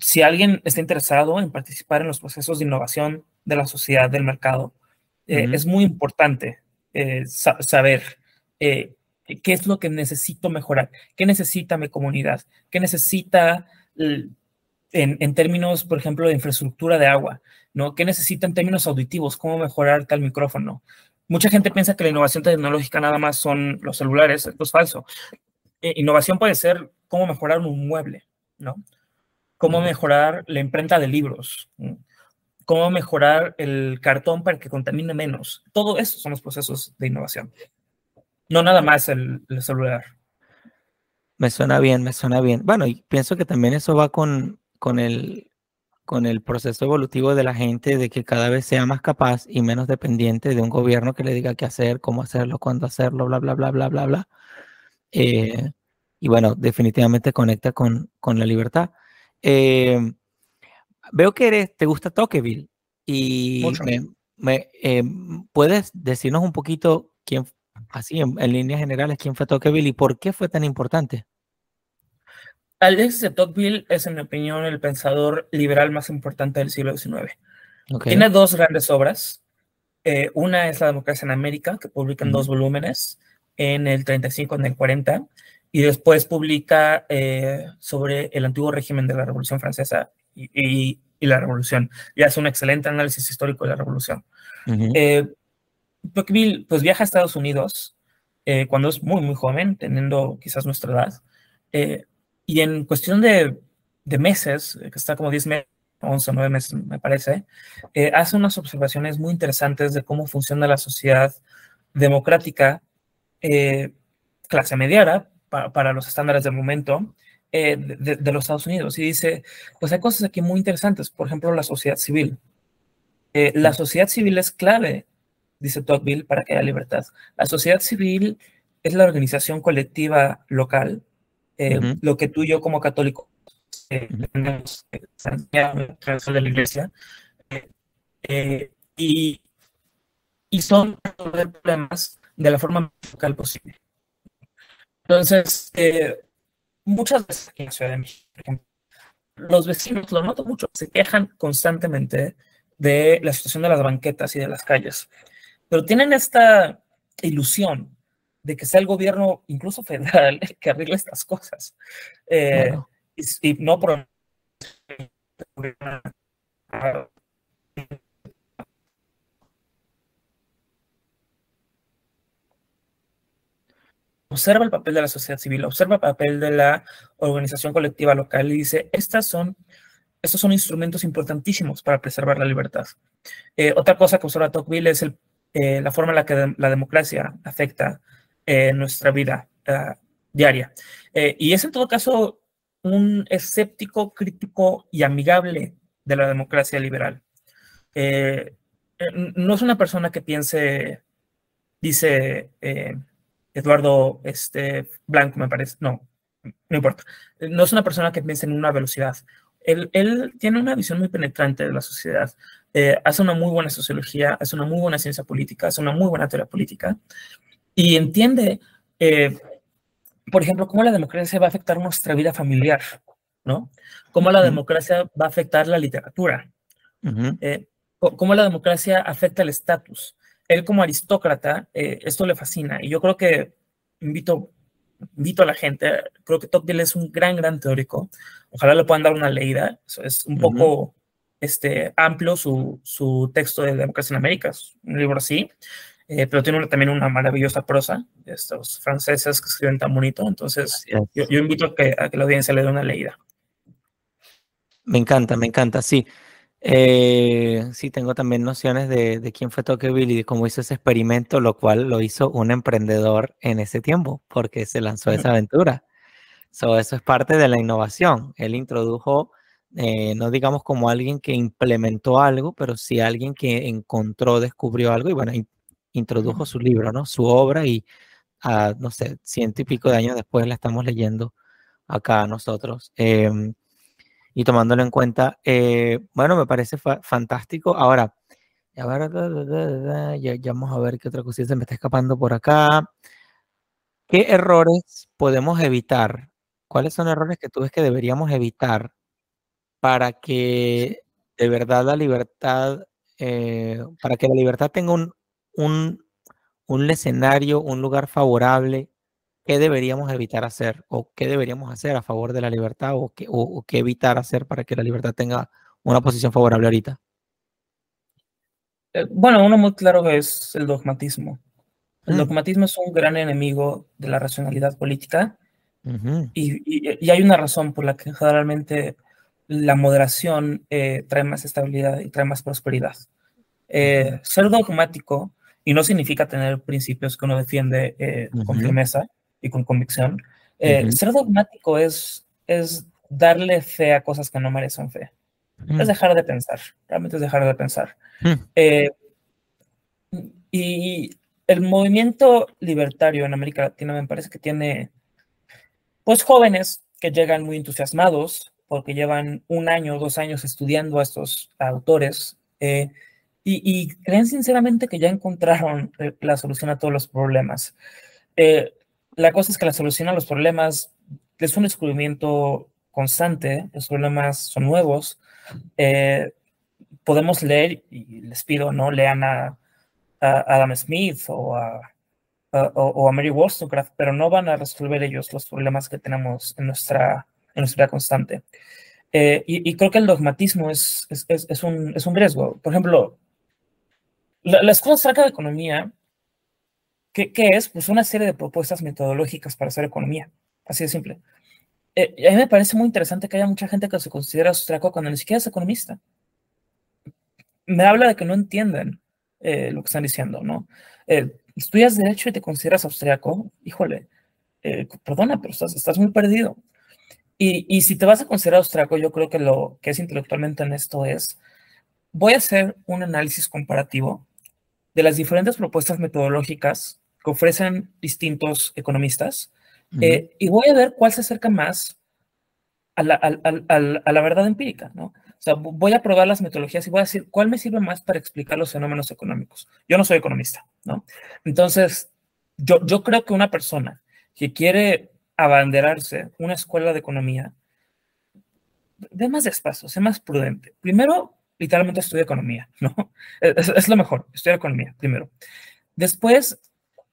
Si alguien está interesado en participar en los procesos de innovación de la sociedad, del mercado, eh, es muy importante eh, saber eh, qué es lo que necesito mejorar, qué necesita mi comunidad, qué necesita en, en, términos, por ejemplo, de infraestructura de agua, ¿no? ¿Qué necesita en términos auditivos? ¿Cómo mejorar tal micrófono? Mucha gente piensa que la innovación tecnológica nada más son los celulares, esto es falso. Eh, innovación puede ser cómo mejorar un mueble, ¿no? Cómo mejorar la imprenta de libros, cómo mejorar el cartón para que contamine menos. Todo eso son los procesos de innovación. No nada más el, el celular. Me suena bien, me suena bien. Bueno, y pienso que también eso va con, con el, con el proceso evolutivo de la gente de que cada vez sea más capaz y menos dependiente de un gobierno que le diga qué hacer, cómo hacerlo, cuándo hacerlo, bla, bla, bla, bla, bla, bla. Eh, y bueno, definitivamente conecta con, con la libertad. Eh, veo que eres, te gusta Tocqueville y me, eh, puedes decirnos un poquito quién, así en, en líneas generales, quién fue Tocqueville y por qué fue tan importante. Alexis de Tocqueville es, en mi opinión, el pensador liberal más importante del siglo XIX. Tiene dos grandes obras. Eh, una es La democracia en América, que publica en dos volúmenes, en el 35 y en el 40, y después publica eh, sobre el antiguo régimen de la Revolución Francesa y, la Revolución. Y hace un excelente análisis histórico de la Revolución. Eh, Tocqueville pues, viaja a Estados Unidos cuando es muy, muy joven, teniendo quizás nuestra edad y en cuestión de, de meses, eh, que está como 10 meses, 11 o 9 meses, me parece, eh, hace unas observaciones muy interesantes de cómo funciona la sociedad democrática, eh, clase mediana, para los estándares del momento, de, de, los Estados Unidos. Y dice, pues hay cosas aquí muy interesantes, por ejemplo, la sociedad civil. la sociedad civil es clave, dice Tocqueville, para que haya libertad. La sociedad civil es la organización colectiva local eh, lo que tú y yo como católico eh, tenemos de la iglesia, eh, y, y son problemas de la forma más local posible. Entonces, eh, muchas veces en la Ciudad de México, por ejemplo, los vecinos, lo noto mucho, se quejan constantemente de la situación de las banquetas y de las calles, pero tienen esta ilusión de que sea el gobierno, incluso federal, el que arregle estas cosas. Eh, y, y, no por observa el papel de la sociedad civil, observa el papel de la organización colectiva local y dice, estas son, estos son instrumentos importantísimos para preservar la libertad. Eh, otra cosa que observa Tocqueville es el, eh, la forma en la que la democracia afecta eh, nuestra vida diaria. y es en todo caso un escéptico, crítico y amigable de la democracia liberal. no es una persona que piense, dice, Eduardo este, Blanco, me parece, no, no importa. No es una persona que piensa en una velocidad. Él, él tiene una visión muy penetrante de la sociedad. Eh, hace una muy buena sociología, hace una muy buena ciencia política, hace una muy buena teoría política y entiende, eh, por ejemplo, cómo la democracia va a afectar nuestra vida familiar, ¿no? Cómo la democracia va a afectar la literatura, eh, cómo la democracia afecta el estatus, él como aristócrata, eh, esto le fascina. Y yo creo que invito, invito a la gente, creo que Tocqueville es un gran, gran teórico. Ojalá le puedan dar una leída. Es un poco este, amplio su, su, texto de Democracia en América, es un libro así, eh, pero tiene también una maravillosa prosa, estos franceses que escriben tan bonito. Entonces, yo, yo, invito a que, a que la audiencia le dé una leída. Me encanta, me encanta, sí. Eh, sí, tengo también nociones de, de quién fue Tocqueville y de cómo hizo ese experimento, lo cual lo hizo un emprendedor en ese tiempo, porque se lanzó esa aventura. eso es parte de la innovación. Él introdujo, eh, no digamos como alguien que implementó algo, pero sí alguien que encontró, descubrió algo y bueno, introdujo su libro, ¿no? Su obra y, a, no sé, ciento y pico de años después la estamos leyendo acá nosotros. Em, y tomándolo en cuenta, eh, bueno, me parece fantástico. Ahora, ya, vamos a ver qué otra cosita se me está escapando por acá. ¿Qué errores podemos evitar? ¿Cuáles son errores que tú ves que deberíamos evitar para que de verdad la libertad, eh, para que la libertad tenga un, un, un escenario, un lugar favorable qué deberíamos evitar hacer o qué deberíamos hacer a favor de la libertad o qué, o, qué evitar hacer para que la libertad tenga una posición favorable ahorita? Eh, bueno, uno muy claro es el dogmatismo. El mm. dogmatismo es un gran enemigo de la racionalidad política y, y, hay una razón por la que generalmente la moderación eh, trae más estabilidad y trae más prosperidad. Eh, ser dogmático, y no significa tener principios que uno defiende con firmeza, y con convicción. Eh, ser dogmático es, es darle fe a cosas que no merecen fe. Es dejar de pensar, realmente es dejar de pensar. Eh, y el movimiento libertario en América Latina me parece que tiene, pues, jóvenes que llegan muy entusiasmados porque llevan un año, dos años estudiando a estos autores eh, y, y, creen sinceramente que ya encontraron la solución a todos los problemas. Eh, la cosa es que la solución a los problemas es un descubrimiento constante, los problemas son nuevos. Eh, podemos leer, y les pido, ¿no? Lean a, Adam Smith o a, o, a Mary Wollstonecraft, pero no van a resolver ellos los problemas que tenemos en nuestra, en nuestra constante. Eh, y, creo que el dogmatismo es, es, es, un, es un riesgo. Por ejemplo, la, la Escuela Saca de Economía ¿Qué, es? Pues una serie de propuestas metodológicas para hacer economía. Así de simple. Eh, a mí me parece muy interesante que haya mucha gente que se considera austriaco cuando ni siquiera es economista. Me habla de que no entienden eh, lo que están diciendo, ¿no? Eh, estudias Derecho y te consideras austriaco, híjole, perdona, pero estás, estás muy perdido. Y, y, si te vas a considerar austriaco, yo creo que lo que es intelectualmente honesto es, voy a hacer un análisis comparativo de las diferentes propuestas metodológicas que ofrecen distintos economistas eh, y voy a ver cuál se acerca más a la, a la, verdad empírica, ¿no? O sea, voy a probar las metodologías y voy a decir cuál me sirve más para explicar los fenómenos económicos. Yo no soy economista, ¿no? Entonces, yo, yo creo que una persona que quiere abanderarse una escuela de economía, ve más despacio, sé más prudente. Primero, literalmente estudia economía, ¿no? Es, lo mejor, estudia economía, primero. Después,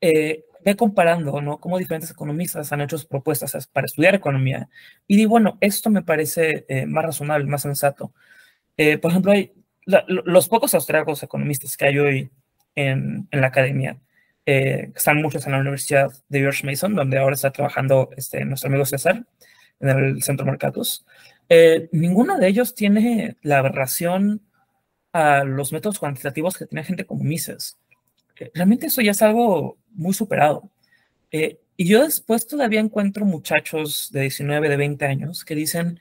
eh, ve comparando, ¿no? Cómo diferentes economistas han hecho propuestas para estudiar economía. Y digo, bueno, esto me parece eh, más razonable, más sensato. Eh, por ejemplo, hay los pocos austriacos economistas que hay hoy en, en la academia, eh, están muchos en la Universidad de George Mason, donde ahora está trabajando este, nuestro amigo César, en el Centro Mercatus. Eh, ninguno de ellos tiene la aberración a los métodos cuantitativos que tiene gente como Mises. Eh, realmente eso ya es algo muy superado. Eh, y yo después todavía encuentro muchachos de 19, de 20 años que dicen,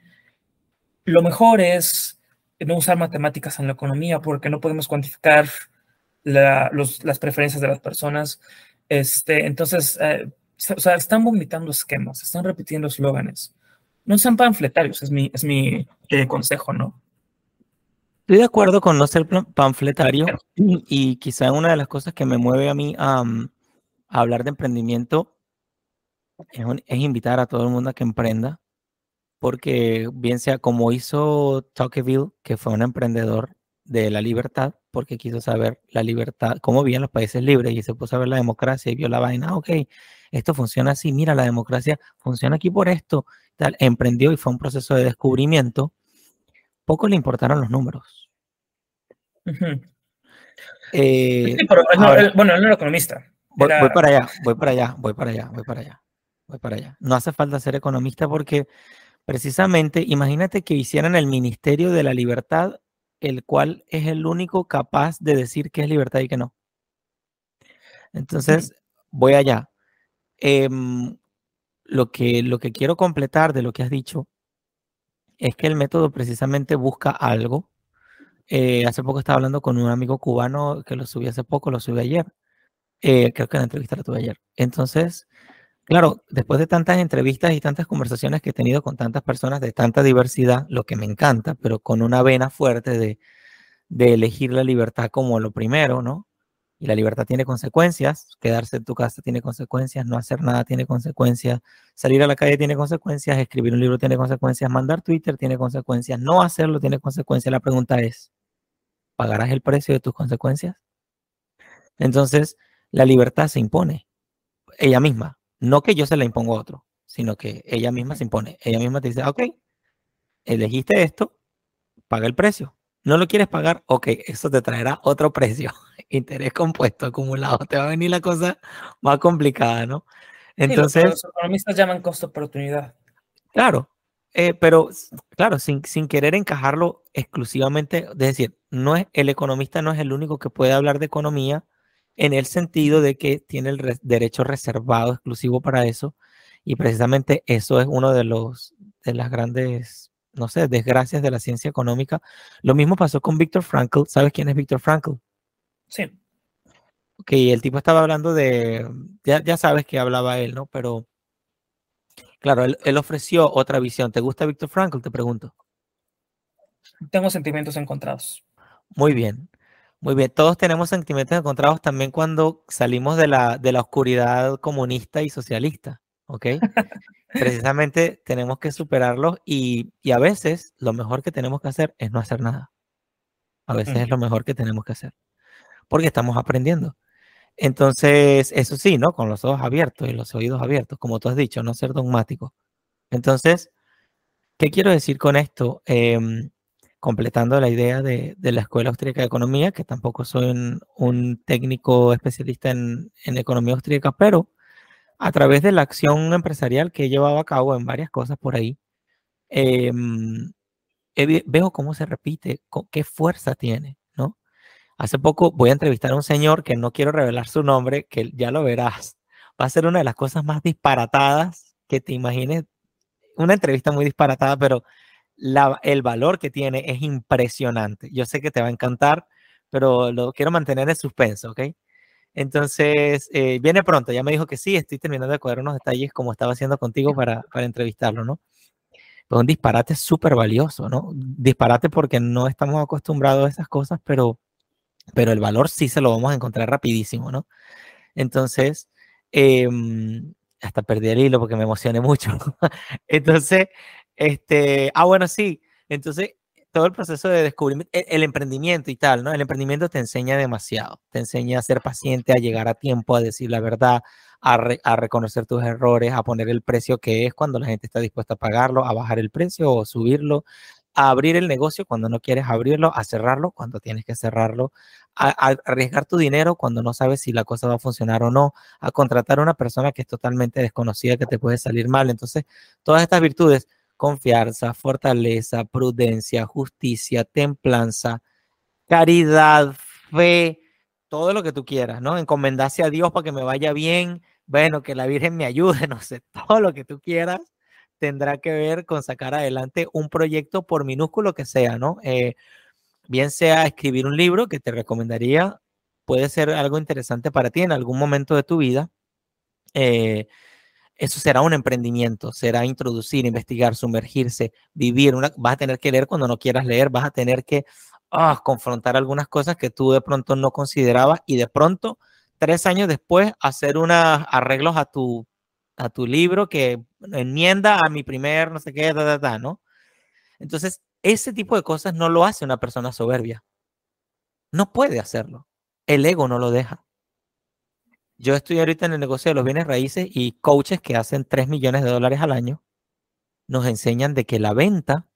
lo mejor es no usar matemáticas en la economía porque no podemos cuantificar las preferencias de las personas. Este, entonces, o sea, están vomitando esquemas, están repitiendo eslóganes no sean panfletarios, es mi, es mi eh, consejo, ¿no? Estoy de acuerdo con no ser panfletario y quizá una de las cosas que me mueve a mí a, hablar de emprendimiento es, invitar a todo el mundo a que emprenda, porque bien sea como hizo Tocqueville, que fue un emprendedor de la libertad, porque quiso saber la libertad, cómo vivían los países libres y se puso a ver la democracia y vio la vaina, ah, ok, esto funciona así, mira, la democracia funciona aquí por esto, tal, emprendió y fue un proceso de descubrimiento, poco le importaron los números. Eh, bueno, él no era economista. Voy, para allá, voy para allá, voy para allá, voy para allá, voy para allá. No hace falta ser economista porque precisamente, imagínate que hicieran el Ministerio de la Libertad, el cual es el único capaz de decir qué es libertad y qué no. Entonces, voy allá. Em, lo, que, lo que quiero completar de lo que has dicho es que el método precisamente busca algo. Eh, hace poco estaba hablando con un amigo cubano que lo subí hace poco, lo subí ayer. Eh, creo que la entrevista la tuve ayer. Entonces, claro, después de tantas entrevistas y tantas conversaciones que he tenido con tantas personas de tanta diversidad, lo que me encanta, pero con una vena fuerte de, de elegir la libertad como lo primero, ¿no? Y la libertad tiene consecuencias, quedarse en tu casa tiene consecuencias, no hacer nada tiene consecuencias, salir a la calle tiene consecuencias, escribir un libro tiene consecuencias, mandar Twitter tiene consecuencias, no hacerlo tiene consecuencias. La pregunta es, ¿pagarás el precio de tus consecuencias? Entonces, la libertad se impone ella misma, no que yo se la impongo a otro, sino que ella misma se impone. Ella misma te dice, ok, elegiste esto, paga el precio. ¿No lo quieres pagar? Ok, eso te traerá otro precio. interés compuesto acumulado, te va a venir la cosa más complicada, ¿no? Entonces... los economistas llaman costo-oportunidad. Claro, eh, pero claro, sin, sin querer encajarlo exclusivamente, es decir, no es, el economista no es el único que puede hablar de economía en el sentido de que tiene el derecho reservado exclusivo para eso y precisamente eso es uno de los de las grandes no sé, desgracias de la ciencia económica. Lo mismo pasó con Víctor Frankl. ¿Sabes quién es Víctor Frankl? Sí. Ok, el tipo estaba hablando de, ya, sabes que hablaba él, ¿no? Pero, claro, él, ofreció otra visión. ¿Te gusta Víctor Frankl? Te pregunto. Tengo sentimientos encontrados. Muy bien, muy bien. Todos tenemos sentimientos encontrados también cuando salimos de la, de la oscuridad comunista y socialista, ¿ok? Precisamente tenemos que superarlos y, y, a veces lo mejor que tenemos que hacer es no hacer nada. A veces es lo mejor que tenemos que hacer porque estamos aprendiendo. Entonces, eso sí, ¿no? Con los ojos abiertos y los oídos abiertos, como tú has dicho, no ser dogmático. Entonces, ¿qué quiero decir con esto? Em, completando la idea de, la Escuela Austríaca de Economía, que tampoco soy un, técnico especialista en, economía austríaca, pero a través de la acción empresarial que he llevado a cabo en varias cosas por ahí, em, veo cómo se repite, qué fuerza tiene. Hace poco voy a entrevistar a un señor que no quiero revelar su nombre, que ya lo verás. Va a ser una de las cosas más disparatadas que te imagines. Una entrevista muy disparatada, pero el valor que tiene es impresionante. Yo sé que te va a encantar, pero lo quiero mantener en suspenso, ¿ok? Entonces, eh, viene pronto, ya me dijo que sí, estoy terminando de cuadrar unos detalles como estaba haciendo contigo para, para entrevistarlo, ¿no? Pero un disparate súper valioso, ¿no? Disparate porque no estamos acostumbrados a esas cosas, pero pero el valor sí se lo vamos a encontrar rapidísimo, ¿no? Entonces, em, hasta perdí el hilo porque me emocioné mucho. Entonces, este, ah, bueno, sí. Entonces, todo el proceso de descubrimiento, e, el, emprendimiento y tal, ¿no? El emprendimiento te enseña demasiado, te enseña a ser paciente, a llegar a tiempo, a decir la verdad, a, a, reconocer tus errores, a poner el precio que es cuando la gente está dispuesta a pagarlo, a bajar el precio o subirlo, a abrir el negocio cuando no quieres abrirlo, a cerrarlo cuando tienes que cerrarlo, a, arriesgar tu dinero cuando no sabes si la cosa va a funcionar o no, a contratar a una persona que es totalmente desconocida que te puede salir mal. Entonces, todas estas virtudes confianza, fortaleza, prudencia, justicia, templanza, caridad, fe, todo lo que tú quieras, ¿no? Encomendarse a Dios para que me vaya bien, bueno, que la Virgen me ayude, no sé, todo lo que tú quieras tendrá que ver con sacar adelante un proyecto por minúsculo que sea, ¿no? Eh, bien sea escribir un libro que te recomendaría, puede ser algo interesante para ti en algún momento de tu vida. Eh, eso será un emprendimiento, será introducir, investigar, sumergirse, vivir. Una, vas a tener que leer cuando no quieras leer, vas a tener que ah, confrontar algunas cosas que tú de pronto no considerabas y de pronto, tres años después, hacer unos arreglos a tu, a tu libro que enmienda a mi primer, no sé qué, ¿no? Entonces, ese tipo de cosas no lo hace una persona soberbia. No puede hacerlo. El ego no lo deja. Yo estoy ahorita en el negocio de los bienes raíces y coaches que hacen 3 millones de dólares al año nos enseñan de que la venta,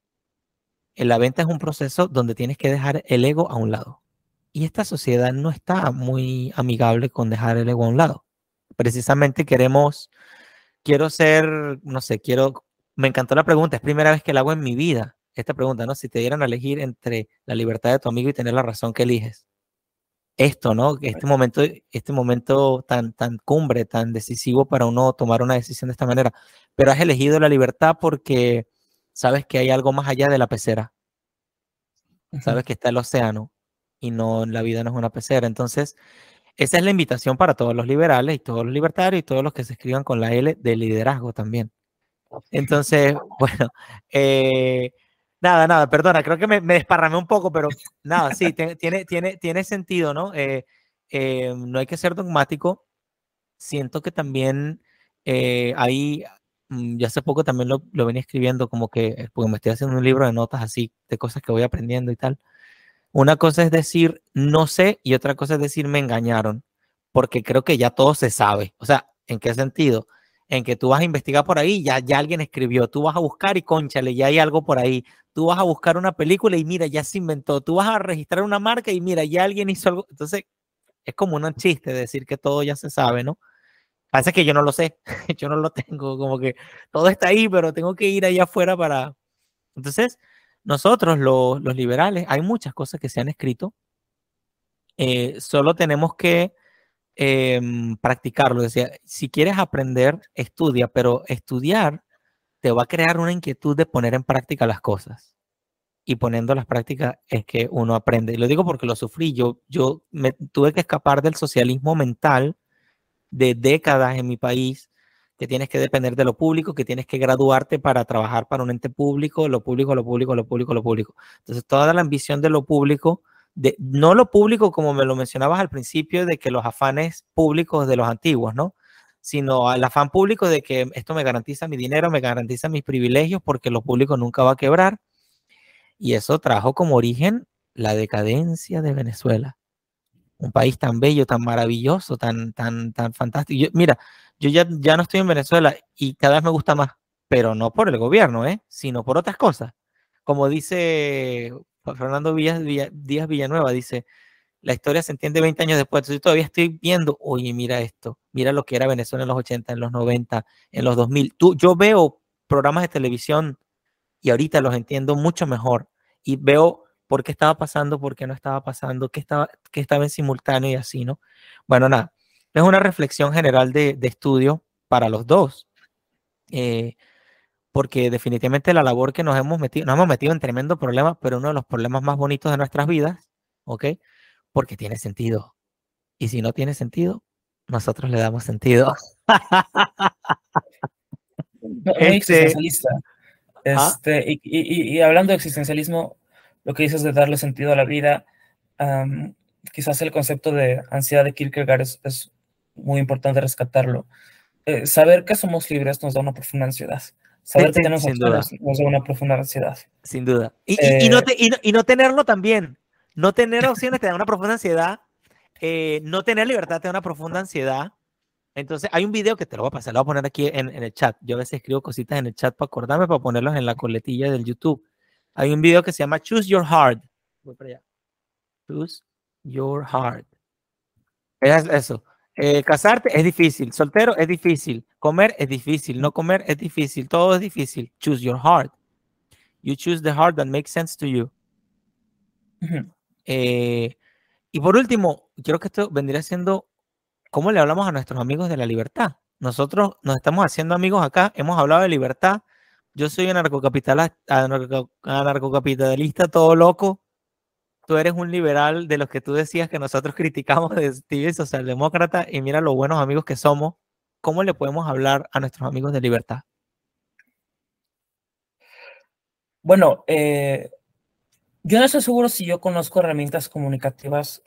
la venta es un proceso donde tienes que dejar el ego a un lado. Y esta sociedad no está muy amigable con dejar el ego a un lado. Precisamente queremos, quiero ser, no sé, quiero, me encantó la pregunta, es primera vez que la hago en mi vida, esta pregunta, ¿no? Si te dieran a elegir entre la libertad de tu amigo y tener la razón que eliges esto, ¿no? Este momento, este momento tan, tan cumbre, tan decisivo para uno tomar una decisión de esta manera. Pero has elegido la libertad porque sabes que hay algo más allá de la pecera. Sabes que está el océano y no la vida no es una pecera. Entonces, esa es la invitación para todos los liberales y todos los libertarios y todos los que se escriban con la L de liderazgo también. Entonces, bueno, eh, Nada, nada, perdona, creo que me, me desparramé un poco, pero nada, sí, tiene, tiene, tiene sentido, ¿no? Eh, eh, no hay que ser dogmático. Siento que también eh, ahí, mm, ya hace poco también lo, lo, venía escribiendo, como que, porque me estoy haciendo un libro de notas así, de cosas que voy aprendiendo y tal. Una cosa es decir, no sé, y otra cosa es decir, me engañaron, porque creo que ya todo se sabe. O sea, ¿en qué sentido? En que tú vas a investigar por ahí, ya, ya alguien escribió, tú vas a buscar y conchale, ya hay algo por ahí, tú vas a buscar una película y mira, ya se inventó, tú vas a registrar una marca y mira, ya alguien hizo algo, entonces es como un chiste decir que todo ya se sabe, ¿no? Parece que yo no lo sé, yo no lo tengo, como que todo está ahí, pero tengo que ir allá afuera para... Entonces, nosotros los, los liberales, hay muchas cosas que se han escrito, eh, solo tenemos que eh, practicarlo. Decía, si quieres aprender, estudia, pero estudiar te va a crear una inquietud de poner en práctica las cosas. Y poniendo las prácticas es que uno aprende. Y lo digo porque lo sufrí. Yo, yo me tuve que escapar del socialismo mental de décadas en mi país, que tienes que depender de lo público, que tienes que graduarte para trabajar para un ente público, lo público, lo público, lo público, lo público. Entonces, toda la ambición de lo público no lo público como me lo mencionabas al principio, de que los afanes públicos de los antiguos, ¿no? Sino al afán público de que esto me garantiza mi dinero, me garantiza mis privilegios, porque lo público nunca va a quebrar. Y eso trajo como origen la decadencia de Venezuela. Un país tan bello, tan maravilloso, tan, tan, tan fantástico. mira, yo ya, ya no estoy en Venezuela y cada vez me gusta más, pero no por el gobierno, ¿eh? sino por otras cosas. Como dice Fernando Díaz Villanueva dice, la historia se entiende 20 años después. Entonces yo todavía estoy viendo, oye, mira esto, mira lo que era Venezuela en los 80, en los 90, en los 2000. Tú, yo veo programas de televisión y ahorita los entiendo mucho mejor y veo por qué estaba pasando, por qué no estaba pasando, qué estaba, qué estaba en simultáneo y así, ¿no? Bueno, nada, es una reflexión general de, de estudio para los dos. Eh, porque definitivamente la labor que nos hemos metido, nos hemos metido en tremendo problema, pero uno de los problemas más bonitos de nuestras vidas, ¿ok? Porque tiene sentido. Y si no tiene sentido, nosotros le damos sentido. este, existencialista. ¿Ah? Este, y, hablando de existencialismo, lo que dices de darle sentido a la vida, quizás el concepto de ansiedad de Kierkegaard es, es, muy importante rescatarlo. saber que somos libres nos da una profunda ansiedad. Saber que tenemos opciones nos da una profunda ansiedad. Sin duda. Y, no y, no, tenerlo también. No tener opciones te da una profunda ansiedad. no tener libertad te da una profunda ansiedad. Entonces, hay un video que te lo voy a pasar, lo voy a poner aquí en, en, el chat. Yo a veces escribo cositas en el chat para acordarme, para ponerlos en la coletilla del YouTube. Hay un video que se llama Choose Your Heart. Voy para allá. Choose Your Heart. Es eso. Eh, casarte es difícil. Soltero es difícil. Comer es difícil. No comer es difícil. Todo es difícil. Choose your heart. You choose the heart that makes sense to you. Eh, y por último, quiero que esto vendría siendo cómo le hablamos a nuestros amigos de la libertad. Nosotros nos estamos haciendo amigos acá, hemos hablado de libertad. Yo soy anarcocapitalista, anarcocapitalista todo loco. Tú eres un liberal de los que tú decías que nosotros criticamos de Steve socialdemócrata y mira los buenos amigos que somos. ¿Cómo le podemos hablar a nuestros amigos de libertad? Bueno, eh, yo no estoy seguro si yo conozco herramientas comunicativas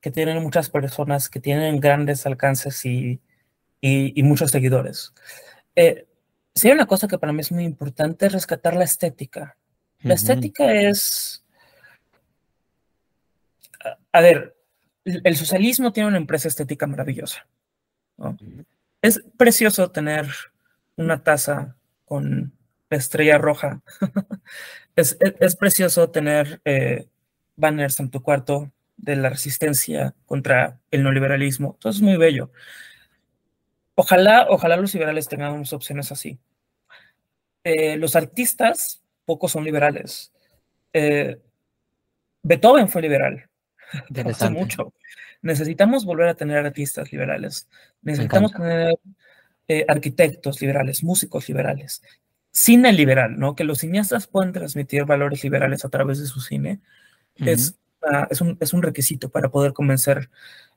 que tienen muchas personas, que tienen grandes alcances y, y, muchos seguidores. Eh, si hay una cosa que para mí es muy importante, es rescatar la estética. La estética es... A, ver, el socialismo tiene una empresa estética maravillosa. Es precioso tener una taza con la estrella roja. es, es, precioso tener eh, banners en tu cuarto de la resistencia contra el neoliberalismo. Todo es muy bello. Ojalá, ojalá los liberales tengamos opciones así. Eh, los artistas, pocos son liberales. Eh, Beethoven fue liberal. Mucho. Necesitamos volver a tener artistas liberales. Necesitamos tener eh, arquitectos liberales, músicos liberales, cine liberal, ¿no? Que los cineastas puedan transmitir valores liberales a través de su cine. Es es, un, es un requisito para poder convencer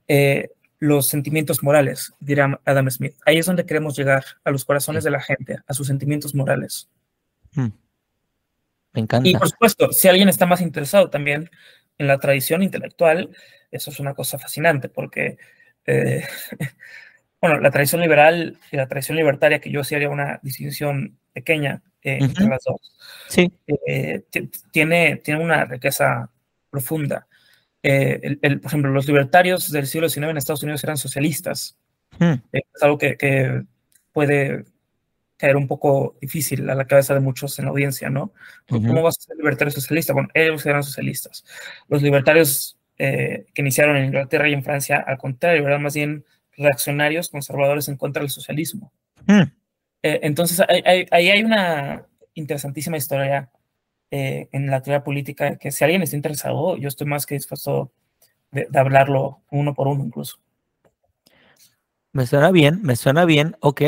eh, los sentimientos morales, dirá Adam Smith. Ahí es donde queremos llegar, a los corazones de la gente, a sus sentimientos morales. Hmm. Me encanta. Y por supuesto, si alguien está más interesado también en la tradición intelectual, eso es una cosa fascinante, porque, eh, bueno, la tradición liberal y la tradición libertaria, que yo sí haría una distinción pequeña eh, entre las dos, sí. tiene, tiene una riqueza profunda. Eh, el, por ejemplo, los libertarios del siglo XIX en Estados Unidos eran socialistas. Hmm. Eh, es algo que, puede caer un poco difícil a la cabeza de muchos en la audiencia, ¿no? ¿Cómo vas a ser libertario socialista? Bueno, ellos eran socialistas. Los libertarios eh, que iniciaron en Inglaterra y en Francia, al contrario, eran más bien reaccionarios, conservadores en contra del socialismo. Hmm. entonces, ahí hay una interesantísima historia eh, en la teoría política, que si alguien está interesado, yo estoy más que dispuesto de, hablarlo uno por uno incluso. Me suena bien, me suena bien. Ok.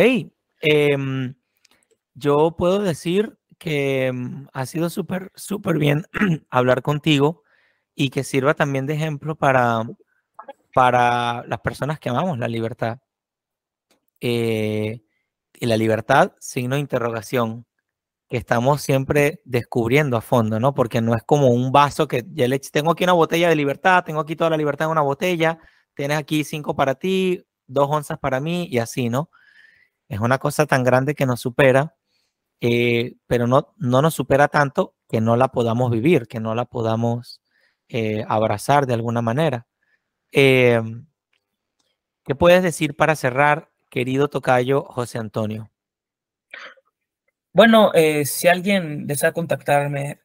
Em, yo puedo decir que em, ha sido súper, súper bien hablar contigo y que sirva también de ejemplo para, para las personas que amamos la libertad. Eh, y la libertad, signo de interrogación que estamos siempre descubriendo a fondo, ¿no? Porque no es como un vaso que ya le tengo aquí una botella de libertad, tengo aquí toda la libertad en una botella, tienes aquí cinco para ti, dos onzas para mí y así, ¿no? Es una cosa tan grande que nos supera, eh, pero no, no nos supera tanto que no la podamos vivir, que no la podamos eh, abrazar de alguna manera. Em, ¿Qué puedes decir para cerrar, querido tocayo José Antonio? Bueno, eh, si alguien desea contactarme,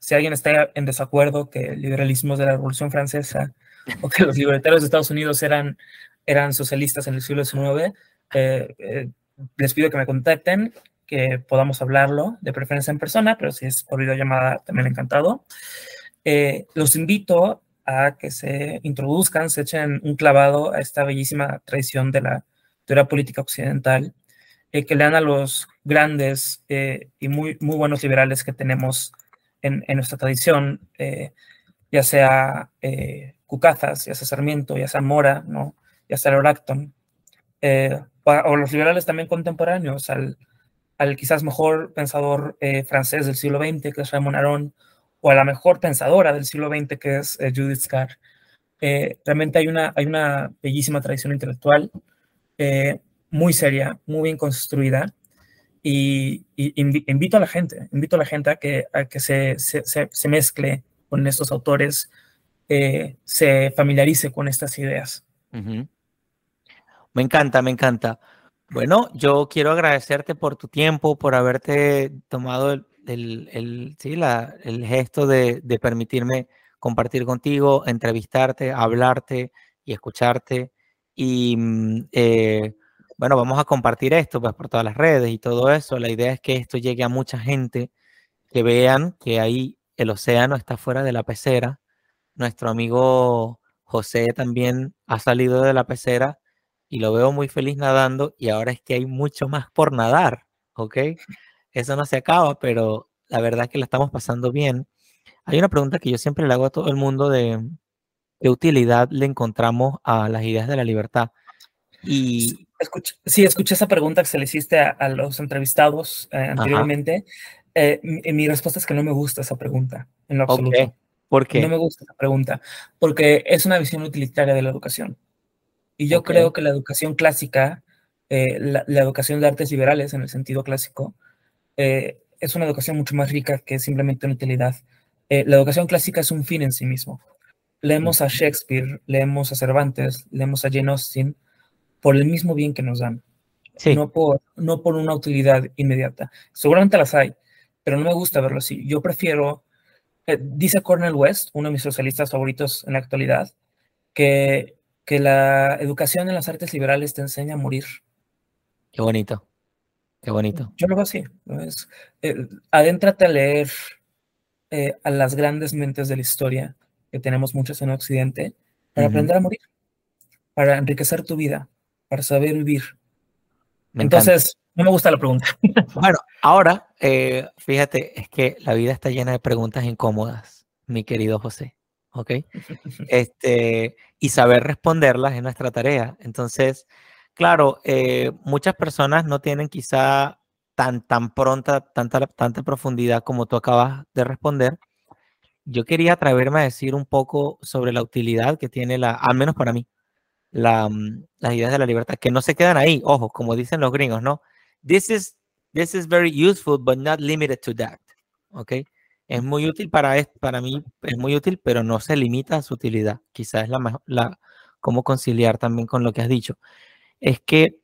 si alguien está en desacuerdo que el liberalismo es de la Revolución Francesa o que los libertarios de Estados Unidos eran, eran socialistas en el siglo XIX, les pido que me contacten, que podamos hablarlo, de preferencia en persona, pero si es por videollamada, también encantado. los invito a que se introduzcan, se echen un clavado a esta bellísima tradición de la teoría política occidental eh, que lean a los grandes eh, y muy, muy buenos liberales que tenemos en, nuestra tradición, eh, ya sea Cucazas, ya sea Sarmiento, ya sea Mora, ¿no? ya sea Loracton, o los liberales también contemporáneos, al, al quizás mejor pensador francés del siglo XX, que es Raymond Aron, o a la mejor pensadora del siglo XX, que es Judith Scar. realmente hay una, hay una bellísima tradición intelectual muy seria, muy bien construida. Y, invito a la gente, invito a la gente a que, a que se, se, se mezcle con estos autores, eh, se familiarice con estas ideas. Me encanta, me encanta. Bueno, yo quiero agradecerte por tu tiempo, por haberte tomado el, el, sí, la, el gesto de, de, permitirme compartir contigo, entrevistarte, hablarte y escucharte. Y mm, eh, bueno, vamos a compartir esto pues, por todas las redes y todo eso. La idea es que esto llegue a mucha gente, que vean que ahí el océano está fuera de la pecera. Nuestro amigo José también ha salido de la pecera y lo veo muy feliz nadando y ahora es que hay mucho más por nadar, ¿ok? Eso no se acaba, pero la verdad es que la estamos pasando bien. Hay una pregunta que yo siempre le hago a todo el mundo de qué utilidad le encontramos a las ideas de la libertad. Y... sí, escuché esa pregunta que se le hiciste a, los entrevistados eh, anteriormente. Eh, mi, respuesta es que no me gusta esa pregunta, en lo absoluto. ¿Por qué? No me gusta esa pregunta, porque es una visión utilitaria de la educación. Y yo creo que la educación clásica, eh, la, educación de artes liberales en el sentido clásico, eh, es una educación mucho más rica que simplemente una utilidad. la educación clásica es un fin en sí mismo. Leemos a Shakespeare, leemos a Cervantes, leemos a Jane Austen por el mismo bien que nos dan. No, por, no por una utilidad inmediata. Seguramente las hay, pero no me gusta verlo así. Yo prefiero, eh, dice Cornel West, uno de mis socialistas favoritos en la actualidad, que, que la educación en las artes liberales te enseña a morir. Qué bonito, qué bonito. Yo lo veo así. Eh, adéntrate a leer eh, a las grandes mentes de la historia, que tenemos muchas en Occidente, para aprender a morir, para enriquecer tu vida, para saber vivir. Entonces, no me gusta la pregunta. Bueno, ahora, eh, fíjate, es que la vida está llena de preguntas incómodas, mi querido José. ¿Ok? Este, y saber responderlas es nuestra tarea. Entonces, claro, eh, muchas personas no tienen quizá tan, tan pronta, tanta, tanta profundidad como tú acabas de responder. Yo quería atreverme a decir un poco sobre la utilidad que tiene la, al menos para mí, la, mm, las ideas de la libertad, que no se quedan ahí, ojo, como dicen los gringos, ¿no? This is, this is very useful, but not limited to that. ¿Ok? Es muy útil para, para mí, es muy útil, pero no se limita a su utilidad. Quizás es la la, cómo conciliar también con lo que has dicho. Es que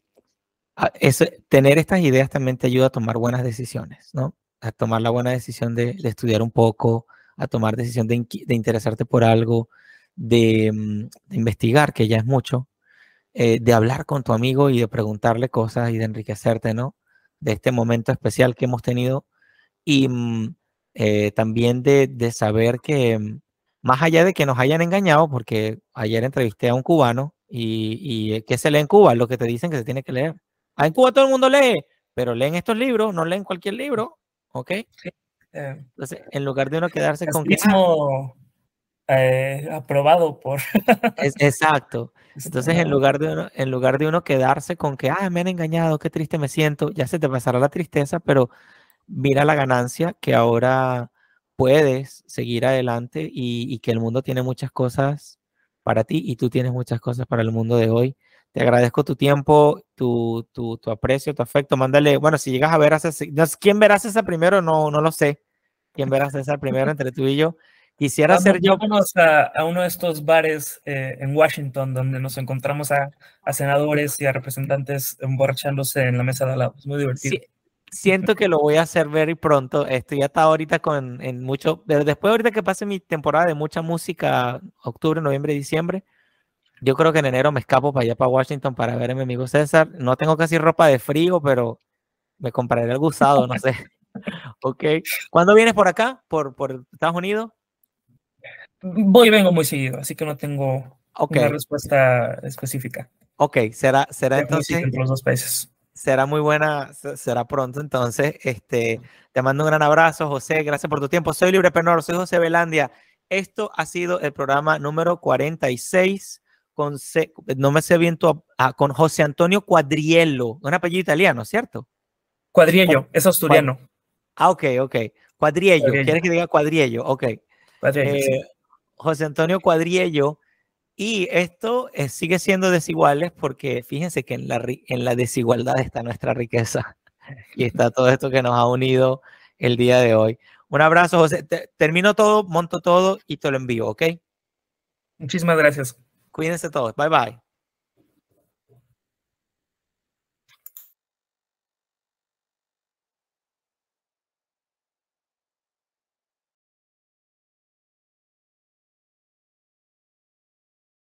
ah, es, tener estas ideas también te ayuda a tomar buenas decisiones, ¿no? A tomar la buena decisión de, estudiar un poco, a tomar decisión de, de interesarte por algo, de, mm, de, investigar, que ya es mucho, eh, de hablar con tu amigo y de preguntarle cosas y de enriquecerte, ¿no? De este momento especial que hemos tenido y mm, eh, también de, de, saber que mm, más allá de que nos hayan engañado, porque ayer entrevisté a un cubano y, y eh, ¿qué se lee en Cuba? Lo que te dicen que se tiene que leer. Ah, en Cuba todo el mundo lee, pero leen estos libros, no leen cualquier libro, ¿ok? Entonces, en lugar de uno quedarse con... Mismo, eh, aprobado por... es, exacto. Entonces, en lugar, de uno, en lugar de uno quedarse con que, ah, me han engañado, qué triste me siento, ya se te pasará la tristeza, pero mira la ganancia que ahora puedes seguir adelante y, y, que el mundo tiene muchas cosas para ti y tú tienes muchas cosas para el mundo de hoy. Te agradezco tu tiempo, tu, tu, tu aprecio, tu afecto. Mándale, bueno, si llegas a ver a César, ¿quién verá a César primero? No, no lo sé. ¿Quién verá a César primero entre tú y yo? Quisiera ser yo. Vamos a, a, uno de estos bares eh, en Washington donde nos encontramos a, a, senadores y a representantes emborrachándose en la mesa de al lado. Es muy divertido. Sí, siento que lo voy a hacer very pronto. Estoy ya está ahorita con en mucho. Después, ahorita que pase mi temporada de mucha música, octubre, noviembre, diciembre, yo creo que en enero me escapo para allá, para Washington, para ver a mi amigo César. No tengo casi ropa de frío, pero me compraré el gusado, no sé. ok. ¿Cuándo vienes por acá? ¿Por, por Estados Unidos? Voy y vengo muy seguido, así que no tengo una respuesta específica. Ok, será, será entonces. Entre los dos países. Será muy buena, será pronto entonces. Este, te mando un gran abrazo, José. Gracias por tu tiempo. Soy Libre Penor, soy José Velandia. Esto ha sido el programa número 46 con no me sé bien tu, ah, con José Antonio Cuadriello, un apellido italiano, ¿cierto? Cuadriello, es asturiano. Ah, ok, ok. Cuadriello, ¿quieres que diga Cuadriello? Ok. Cuadriello, eh, José Antonio Cuadriello Y esto eh, sigue siendo desiguales porque fíjense que en la, en la desigualdad está nuestra riqueza y está todo esto que nos ha unido el día de hoy. Un abrazo, José. termino todo, monto todo y te lo envío, ¿ok? Muchísimas gracias. Cuídense todos. Bye bye.